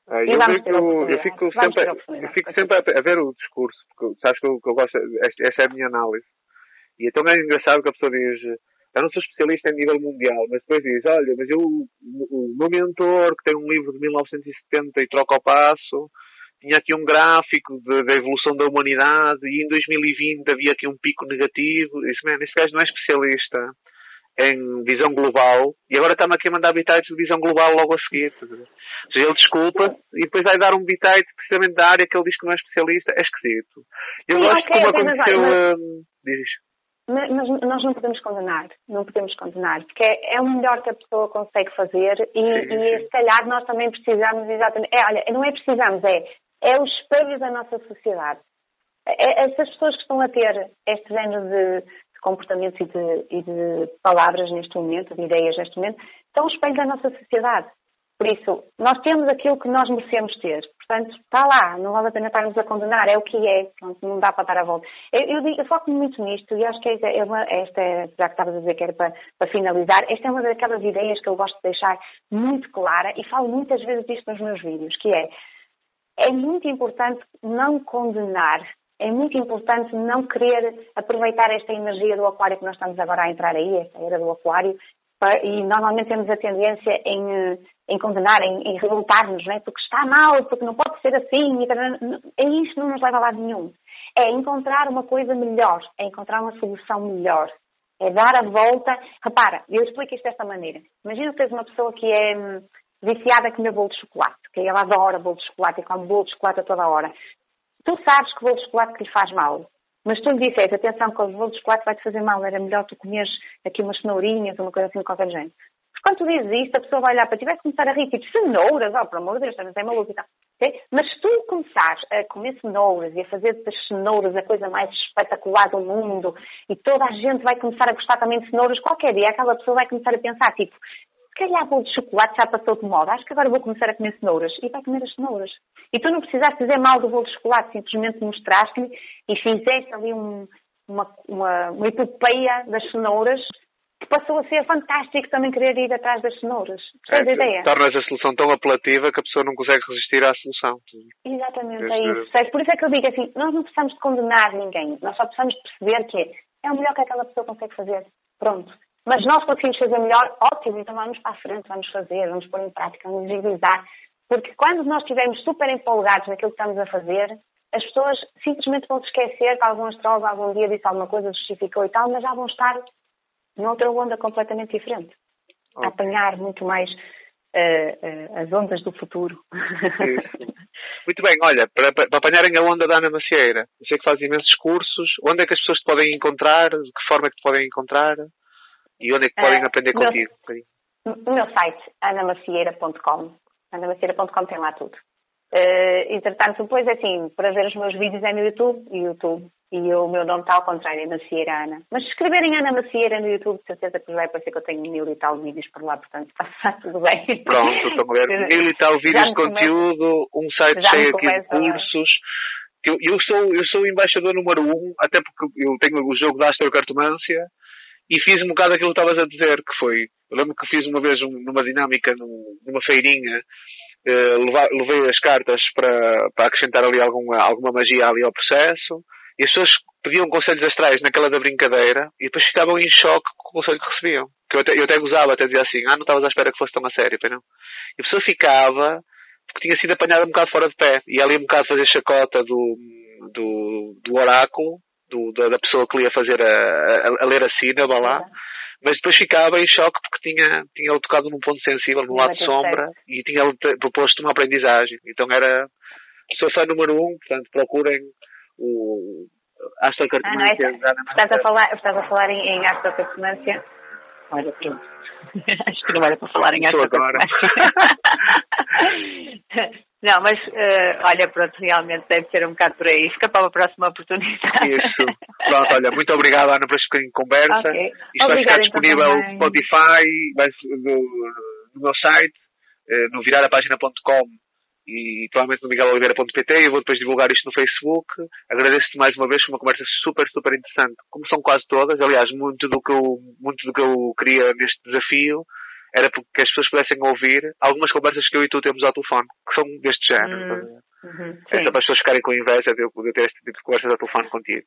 Ah, eu, fico, eu fico sempre, eu fico sempre a, ver o discurso, porque sabes que eu, que eu gosto, esta, esta, é a minha análise. E é engraçado que a pessoa diz, eu não sou especialista em nível mundial, mas depois diz, olha, mas eu, o, meu mentor, que tem um livro de 1970 e troca o passo, tinha aqui um gráfico da evolução da humanidade e em 2020 havia aqui um pico negativo. Isso, man, esse gajo não é especialista em visão global e agora está-me aqui a mandar bitites de visão global logo a seguir. Ou seja, ele desculpa e depois vai dar um bitite precisamente da área que ele diz que não é especialista. É esquisito. Eu Sim, gosto okay, como aconteceu. Mas, hum, diz. Mas, nós não podemos condenar, não podemos condenar, porque é, é, o melhor que a pessoa consegue fazer e, sim, e sim. se calhar nós também precisamos exatamente. É, olha, não é precisamos, é, é o espelho da nossa sociedade. É, essas pessoas que estão a ter este género de, comportamentos e de, e de palavras neste momento, de ideias neste momento, são o espelho da nossa sociedade. Por isso, nós temos aquilo que nós merecemos ter. Portanto, está lá, não vale a pena estarmos a condenar, é o que é, não dá para dar a volta. Eu, eu, eu foco muito nisto e acho que é uma, esta, já que estavas a dizer que era para, para, finalizar, esta é uma daquelas ideias que eu gosto de deixar muito clara e falo muitas vezes disto nos meus vídeos, que é, é muito importante não condenar é muito importante não querer aproveitar esta energia do aquário que nós estamos agora a entrar aí, esta era do aquário, e normalmente temos a tendência em, eh, em condenar, em, em revoltar-nos, né? porque está mal, porque não pode ser assim, e é isso não nos leva a lado nenhum. É encontrar uma coisa melhor, é encontrar uma solução melhor, é dar a volta. Repara, eu explico isto desta maneira. Imagina que tens uma pessoa que é hum, viciada a comer bolo de chocolate, que ela adora bolo de chocolate e come bolo de chocolate a toda hora. Tu sabes que bolo de chocolate que lhe faz mal, mas tu me disseste, atenção, que o bolo de chocolate vai-te fazer mal, era melhor tu comeres aqui umas cenourinhas ou uma coisa assim de qualquer jeito. Mas quando tu dizes isto, a pessoa vai olhar para ti e vai começar a rir, tipo, cenouras, oh, pelo amor de Deus, também é maluco e tal. Okay? Mas se tu começares a comer cenouras e a fazer das cenouras a coisa mais espetacular do mundo e toda a gente vai começar a gostar também de cenouras, qualquer dia aquela pessoa vai começar a pensar, tipo, se calhar bolo de chocolate já passou de moda, acho que agora vou começar a comer cenouras. E vai comer as cenouras. E tu não precisaste dizer mal do bolo de chocolate, simplesmente mostraste-lhe e fizeste ali um, uma, uma, uma epopeia das cenouras que passou a ser fantástico também querer ir atrás das cenouras. É, a ideia? Tornas a solução tão apelativa que a pessoa não consegue resistir à solução. Exatamente, é isso. Por isso é que eu digo assim, nós não precisamos de condenar ninguém, nós só precisamos de perceber que é o melhor que aquela pessoa consegue fazer. Pronto. Mas nós conseguimos fazer melhor, ótimo, então vamos para a frente, vamos fazer, vamos pôr em prática, vamos visibilizar. Porque quando nós estivermos super empolgados naquilo que estamos a fazer, as pessoas simplesmente vão se esquecer que algum astrólogo algum dia disse alguma coisa, justificou e tal, mas já vão estar noutra onda completamente diferente. Okay. A apanhar muito mais uh, uh, as ondas do futuro. Muito bem, olha, para, para, apanharem a onda da Ana Macieira, eu sei que faz imensos cursos, onde é que as pessoas te podem encontrar, de que forma é que te podem encontrar e onde é que podem uh, aprender contigo? No meu site, anamacieira.com. Anamacieira.com tem lá tudo. Uh, entretanto, depois, assim, para ver os meus vídeos é no YouTube, YouTube e o meu nome está ao contrário, é Macieira Ana. Mas se escreverem Ana Macieira no YouTube, de certeza que vai parecer que eu tenho mil e tal vídeos por lá, portanto está, tudo bem. Pronto, estão a ver. Mil e tal vídeos de conteúdo, um site cheio aqui de cursos. Eu, eu, sou, eu sou o embaixador número um, até porque eu tenho o jogo da astrocartomância e fiz um bocado aquilo que estavas a dizer, que foi, eu lembro que fiz uma vez um, numa dinâmica, num, numa feirinha, eh, levei as cartas para, para acrescentar ali alguma, alguma magia ali ao processo, e as pessoas pediam conselhos astrais naquela da brincadeira e depois estavam em choque com o conselho que recebiam. Que eu até, eu até gozava, até dizia assim, ah, não estavas à espera que fosse tão a sério, não? E a pessoa ficava, porque tinha sido apanhada um bocado fora de pé. E ali um bocado fazer chacota do, do, do oráculo, do, da, da, pessoa que lhe ia fazer a, a, a ler a sílaba lá. Mas depois ficava em choque porque tinha, tinha tocado num ponto sensível, no lado de sombra, e tinha proposto uma aprendizagem. Então era, sou fã número um, portanto procurem o astrocartomância. Ah, é, estás, a falar, estás a falar em, em astrocartomância? Olha, pronto. Acho que não era para falar em astrocartomância. Não, mas uh, olha, pronto, realmente deve ser um bocado por aí. Fica para uma próxima oportunidade. Isso. Pronto, olha, muito obrigado, Ana, por este bocadinho de conversa. Okay. Isto vai ficar disponível no Spotify, vai, no, no meu site, uh, no virarapagina.com e provavelmente no migueloliveira.pt eu vou depois divulgar isto no Facebook. Agradeço-te mais uma vez, foi uma conversa super, super interessante, como são quase todas. Aliás, muito do que eu, muito do que eu queria neste desafio era porque as pessoas pudessem ouvir algumas conversas que eu e tu temos ao telefone, que são deste género. Hum. Uhum, é só para as pessoas ficarem com inveja de eu ter este tipo de conversas ao telefone contigo.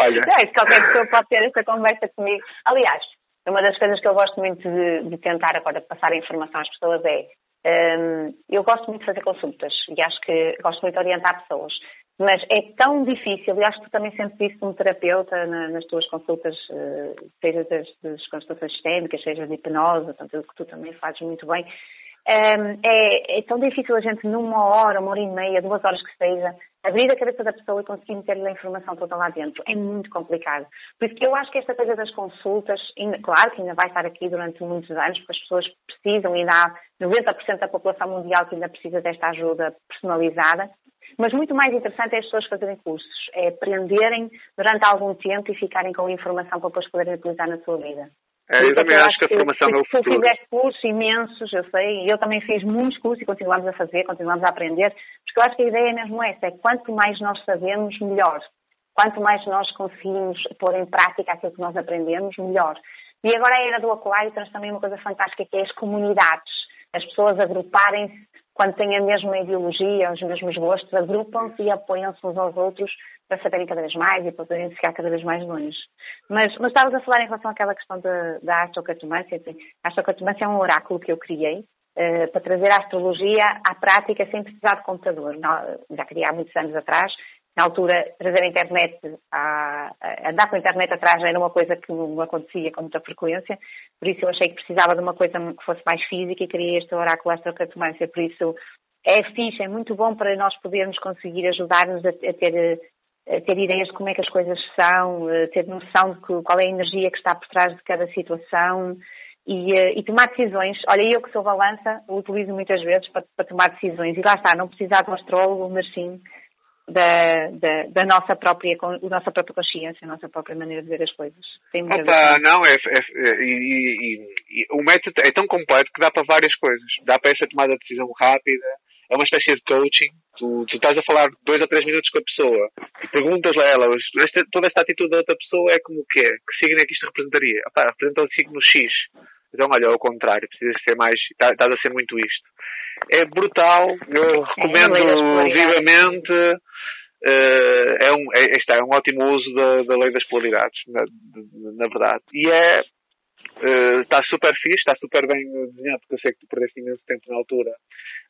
Olha. É, qualquer pessoa pode ter esta conversa comigo. Aliás, uma das coisas que eu gosto muito de, de tentar agora passar a informação às pessoas é um, eu gosto muito de fazer consultas e acho que gosto muito de orientar pessoas, mas é tão difícil, e acho que tu também sempre disse como terapeuta na, nas tuas consultas, uh, seja das, das consultações sistémicas, seja de hipnose, portanto, que tu também fazes muito bem, é, é, tão difícil a gente numa hora, uma hora e meia, duas horas que seja, abrir a cabeça da pessoa e conseguir meter-lhe a informação toda lá dentro. É muito complicado. Por isso que eu acho que esta coisa das consultas, claro que ainda vai estar aqui durante muitos anos, porque as pessoas precisam, ainda há 90% da população mundial que ainda precisa desta ajuda personalizada, mas muito mais interessante é as pessoas fazerem cursos, é aprenderem durante algum tempo e ficarem com a informação para depois poderem utilizar na sua vida. É, eu também acho que a formação é o futuro. Tu fizeste cursos imensos, eu sei, eu também fiz muitos cursos e continuamos a fazer, continuamos a aprender, porque eu acho que a ideia é mesmo essa, é quanto mais nós sabemos, melhor. Quanto mais nós conseguimos pôr em prática aquilo que nós aprendemos, melhor. E agora a era do Aquário traz também uma coisa fantástica que é as comunidades. As pessoas agruparem-se quando têm a mesma ideologia, os mesmos gostos, agrupam-se e apoiam-se uns aos outros para saberem cada vez mais e para poderem ficar cada vez mais longe. Mas, mas estavas a falar em relação àquela questão da, da astrocartomância. Assim, a astrocartomância é um oráculo que eu criei uh, para trazer a astrologia à prática sem precisar de computador. Não, já criei há muitos anos atrás. Na altura, trazer a internet, a, a andar com a internet atrás era uma coisa que não acontecia com muita frequência, por isso eu achei que precisava de uma coisa que fosse mais física e criei este oráculo astrocartomância, por isso é fixe, é muito bom para nós podermos conseguir ajudar-nos a, a, ter ter ideias de como é que as coisas são, ter noção de que, qual é a energia que está por trás de cada situação e, eh, e, tomar decisões. Olha, eu que sou balança, o utilizo muitas vezes para, para, tomar decisões. E lá está, não precisar de um astrólogo, mas sim da, da, da, nossa própria, nossa própria consciência, a nossa própria maneira de ver as coisas. Tem Opa, não, é, é, é e, e, e, o método é tão completo que dá para várias coisas. Dá para essa tomada de decisão rápida, é uma espécie de coaching. Tu, tu estás a falar dois ou três minutos com a pessoa e perguntas-lhe a ela, esta, toda esta atitude da outra pessoa é como o que é? Que signo é que isto representaria? Epá, representa o signo X. Então, olha, ao contrário, precisa ser mais, tá, estás a ser muito isto. É brutal, eu recomendo vivamente. uh, é, um, é, está, é um ótimo uso da, da lei das polaridades, na, na verdade. E é, uh, está super fixe, está super bem desenhado, porque eu sei que tu perdeste imenso tempo na altura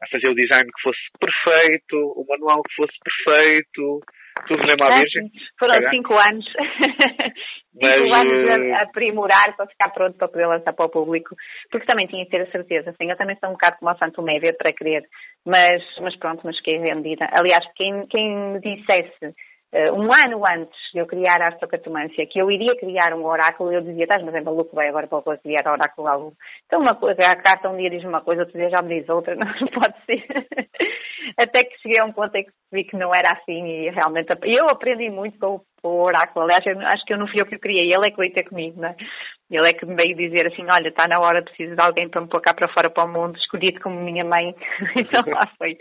a fazer o design que fosse perfeito, o manual que fosse perfeito, tudo mesmo à virgem. Foram Caga. cinco anos. Mas, cinco anos a, a, aprimorar para ficar pronto para poder lançar para o público, porque também tinha que ter a certeza, assim, eu também sou um bocado como a Santo Média para querer, mas, mas pronto, mas fiquei vendida. Aliás, quem, quem me dissesse um ano antes de eu criar a astrocartomância, que eu iria criar um oráculo, eu dizia, estás, mas é maluco, vai agora para criar oráculo algo. Então uma coisa, a carta um dia diz uma coisa, outro dia já me diz outra, não pode ser. Até que cheguei a um ponto em que vi que não era assim e realmente eu aprendi muito com, com o oráculo. Aliás, eu, acho que eu não fui eu que o criei, ele é que veio ter comigo, não é? Ele é que me veio dizer assim, olha, está na hora, preciso de alguém para me pôr cá para fora para o mundo, escolhido como minha mãe. então lá foi.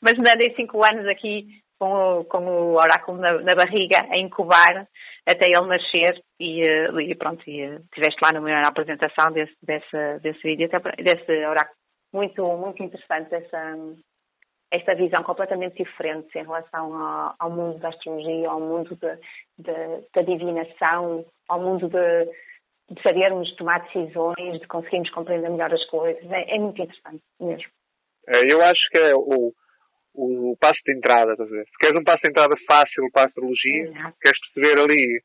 Mas andei cinco anos aqui com o, com o oráculo na, na, barriga, a incubar até ele nascer e, eh, e pronto, e, eh, tiveste lá na apresentação desse, desse, desse vídeo, desse oráculo. Muito, muito interessante essa, esta visão completamente diferente em relação ao, ao mundo da astrologia, ao mundo de, de, da divinação, ao mundo de, de sabermos tomar decisões, de conseguirmos compreender melhor as coisas. É, é muito interessante mesmo. É, eu acho que é o, o, passo de entrada, estás a ver? Se queres um passo de entrada fácil para a astrologia, Exato. queres perceber ali,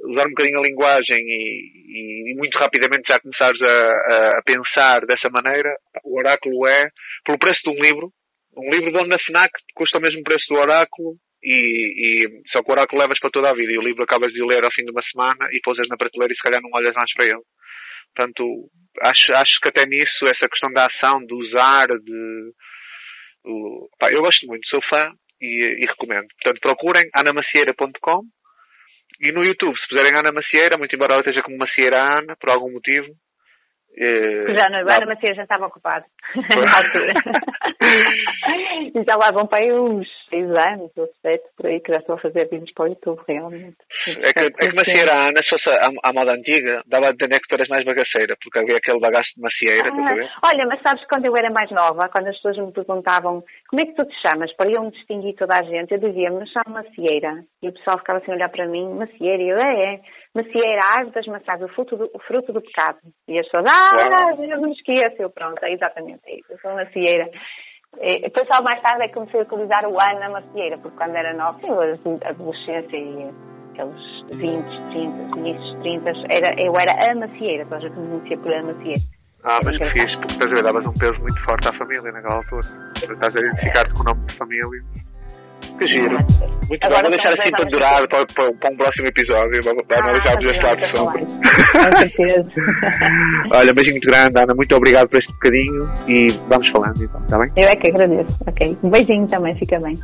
usar um bocadinho a linguagem e, e, e muito rapidamente já começares a, a, pensar dessa maneira, o oráculo é, pelo preço de um livro, um livro de onde na FNAC custa o mesmo preço do oráculo, e, e, só que o oráculo levas para toda a vida e o livro acabas de ler ao fim de uma semana e pousas na prateleira e se calhar não olhas mais para ele. Portanto, acho, acho que até nisso, essa questão da ação, de usar, de, o, pá, eu gosto muito, sou fã e, e recomendo. Portanto, procurem anamacieira.com e no YouTube, se puserem Ana Macieira, muito embora ela esteja como Macieira Ana, por algum motivo, eh, já não, agora, mas já estava ocupado na altura. e já lá vão para aí uns seis anos ou sete por aí que já estou a fazer vídeos para o YouTube, realmente. É que, é que macieira Ana, se fosse a, a moda antiga, dava a entender que tu eras mais bagaceira, porque havia aquele bagaço de macieira, ah, Olha, mas sabes quando eu era mais nova, quando as pessoas me perguntavam como é que tu te chamas, para eu me distinguir toda a gente, eu dizia-me, me chamo macieira. E o pessoal ficava assim a olhar para mim, macieira, e eu, é, é. Macieira, a árvore das maçãs, o fruto do, o fruto do pecado. E as pessoas, ah, eu não me esqueço. Eu, pronto, é exatamente isso. Eu sou macieira. Depois, só mais tarde, é que comecei a utilizar o Ana Macieira, porque quando era nova, a adolescência e aqueles 20, 30, inícios 30, era, eu era a macieira, então me conhecia por a macieira. Ah, mas que fixe, porque estás a davas um peso muito forte à família naquela altura. Estás a identificar-te com o nome de família. Que giro. Muito Agora bem, vou deixar assim para durar para, para, para, um próximo episódio. Ah, analisarmos este lado de sombra. Com certeza. Olha, beijinho muito grande, Ana. Muito obrigado por este bocadinho e vamos falando então, está bem? Eu é que agradeço. Ok. Um beijinho também, fica bem.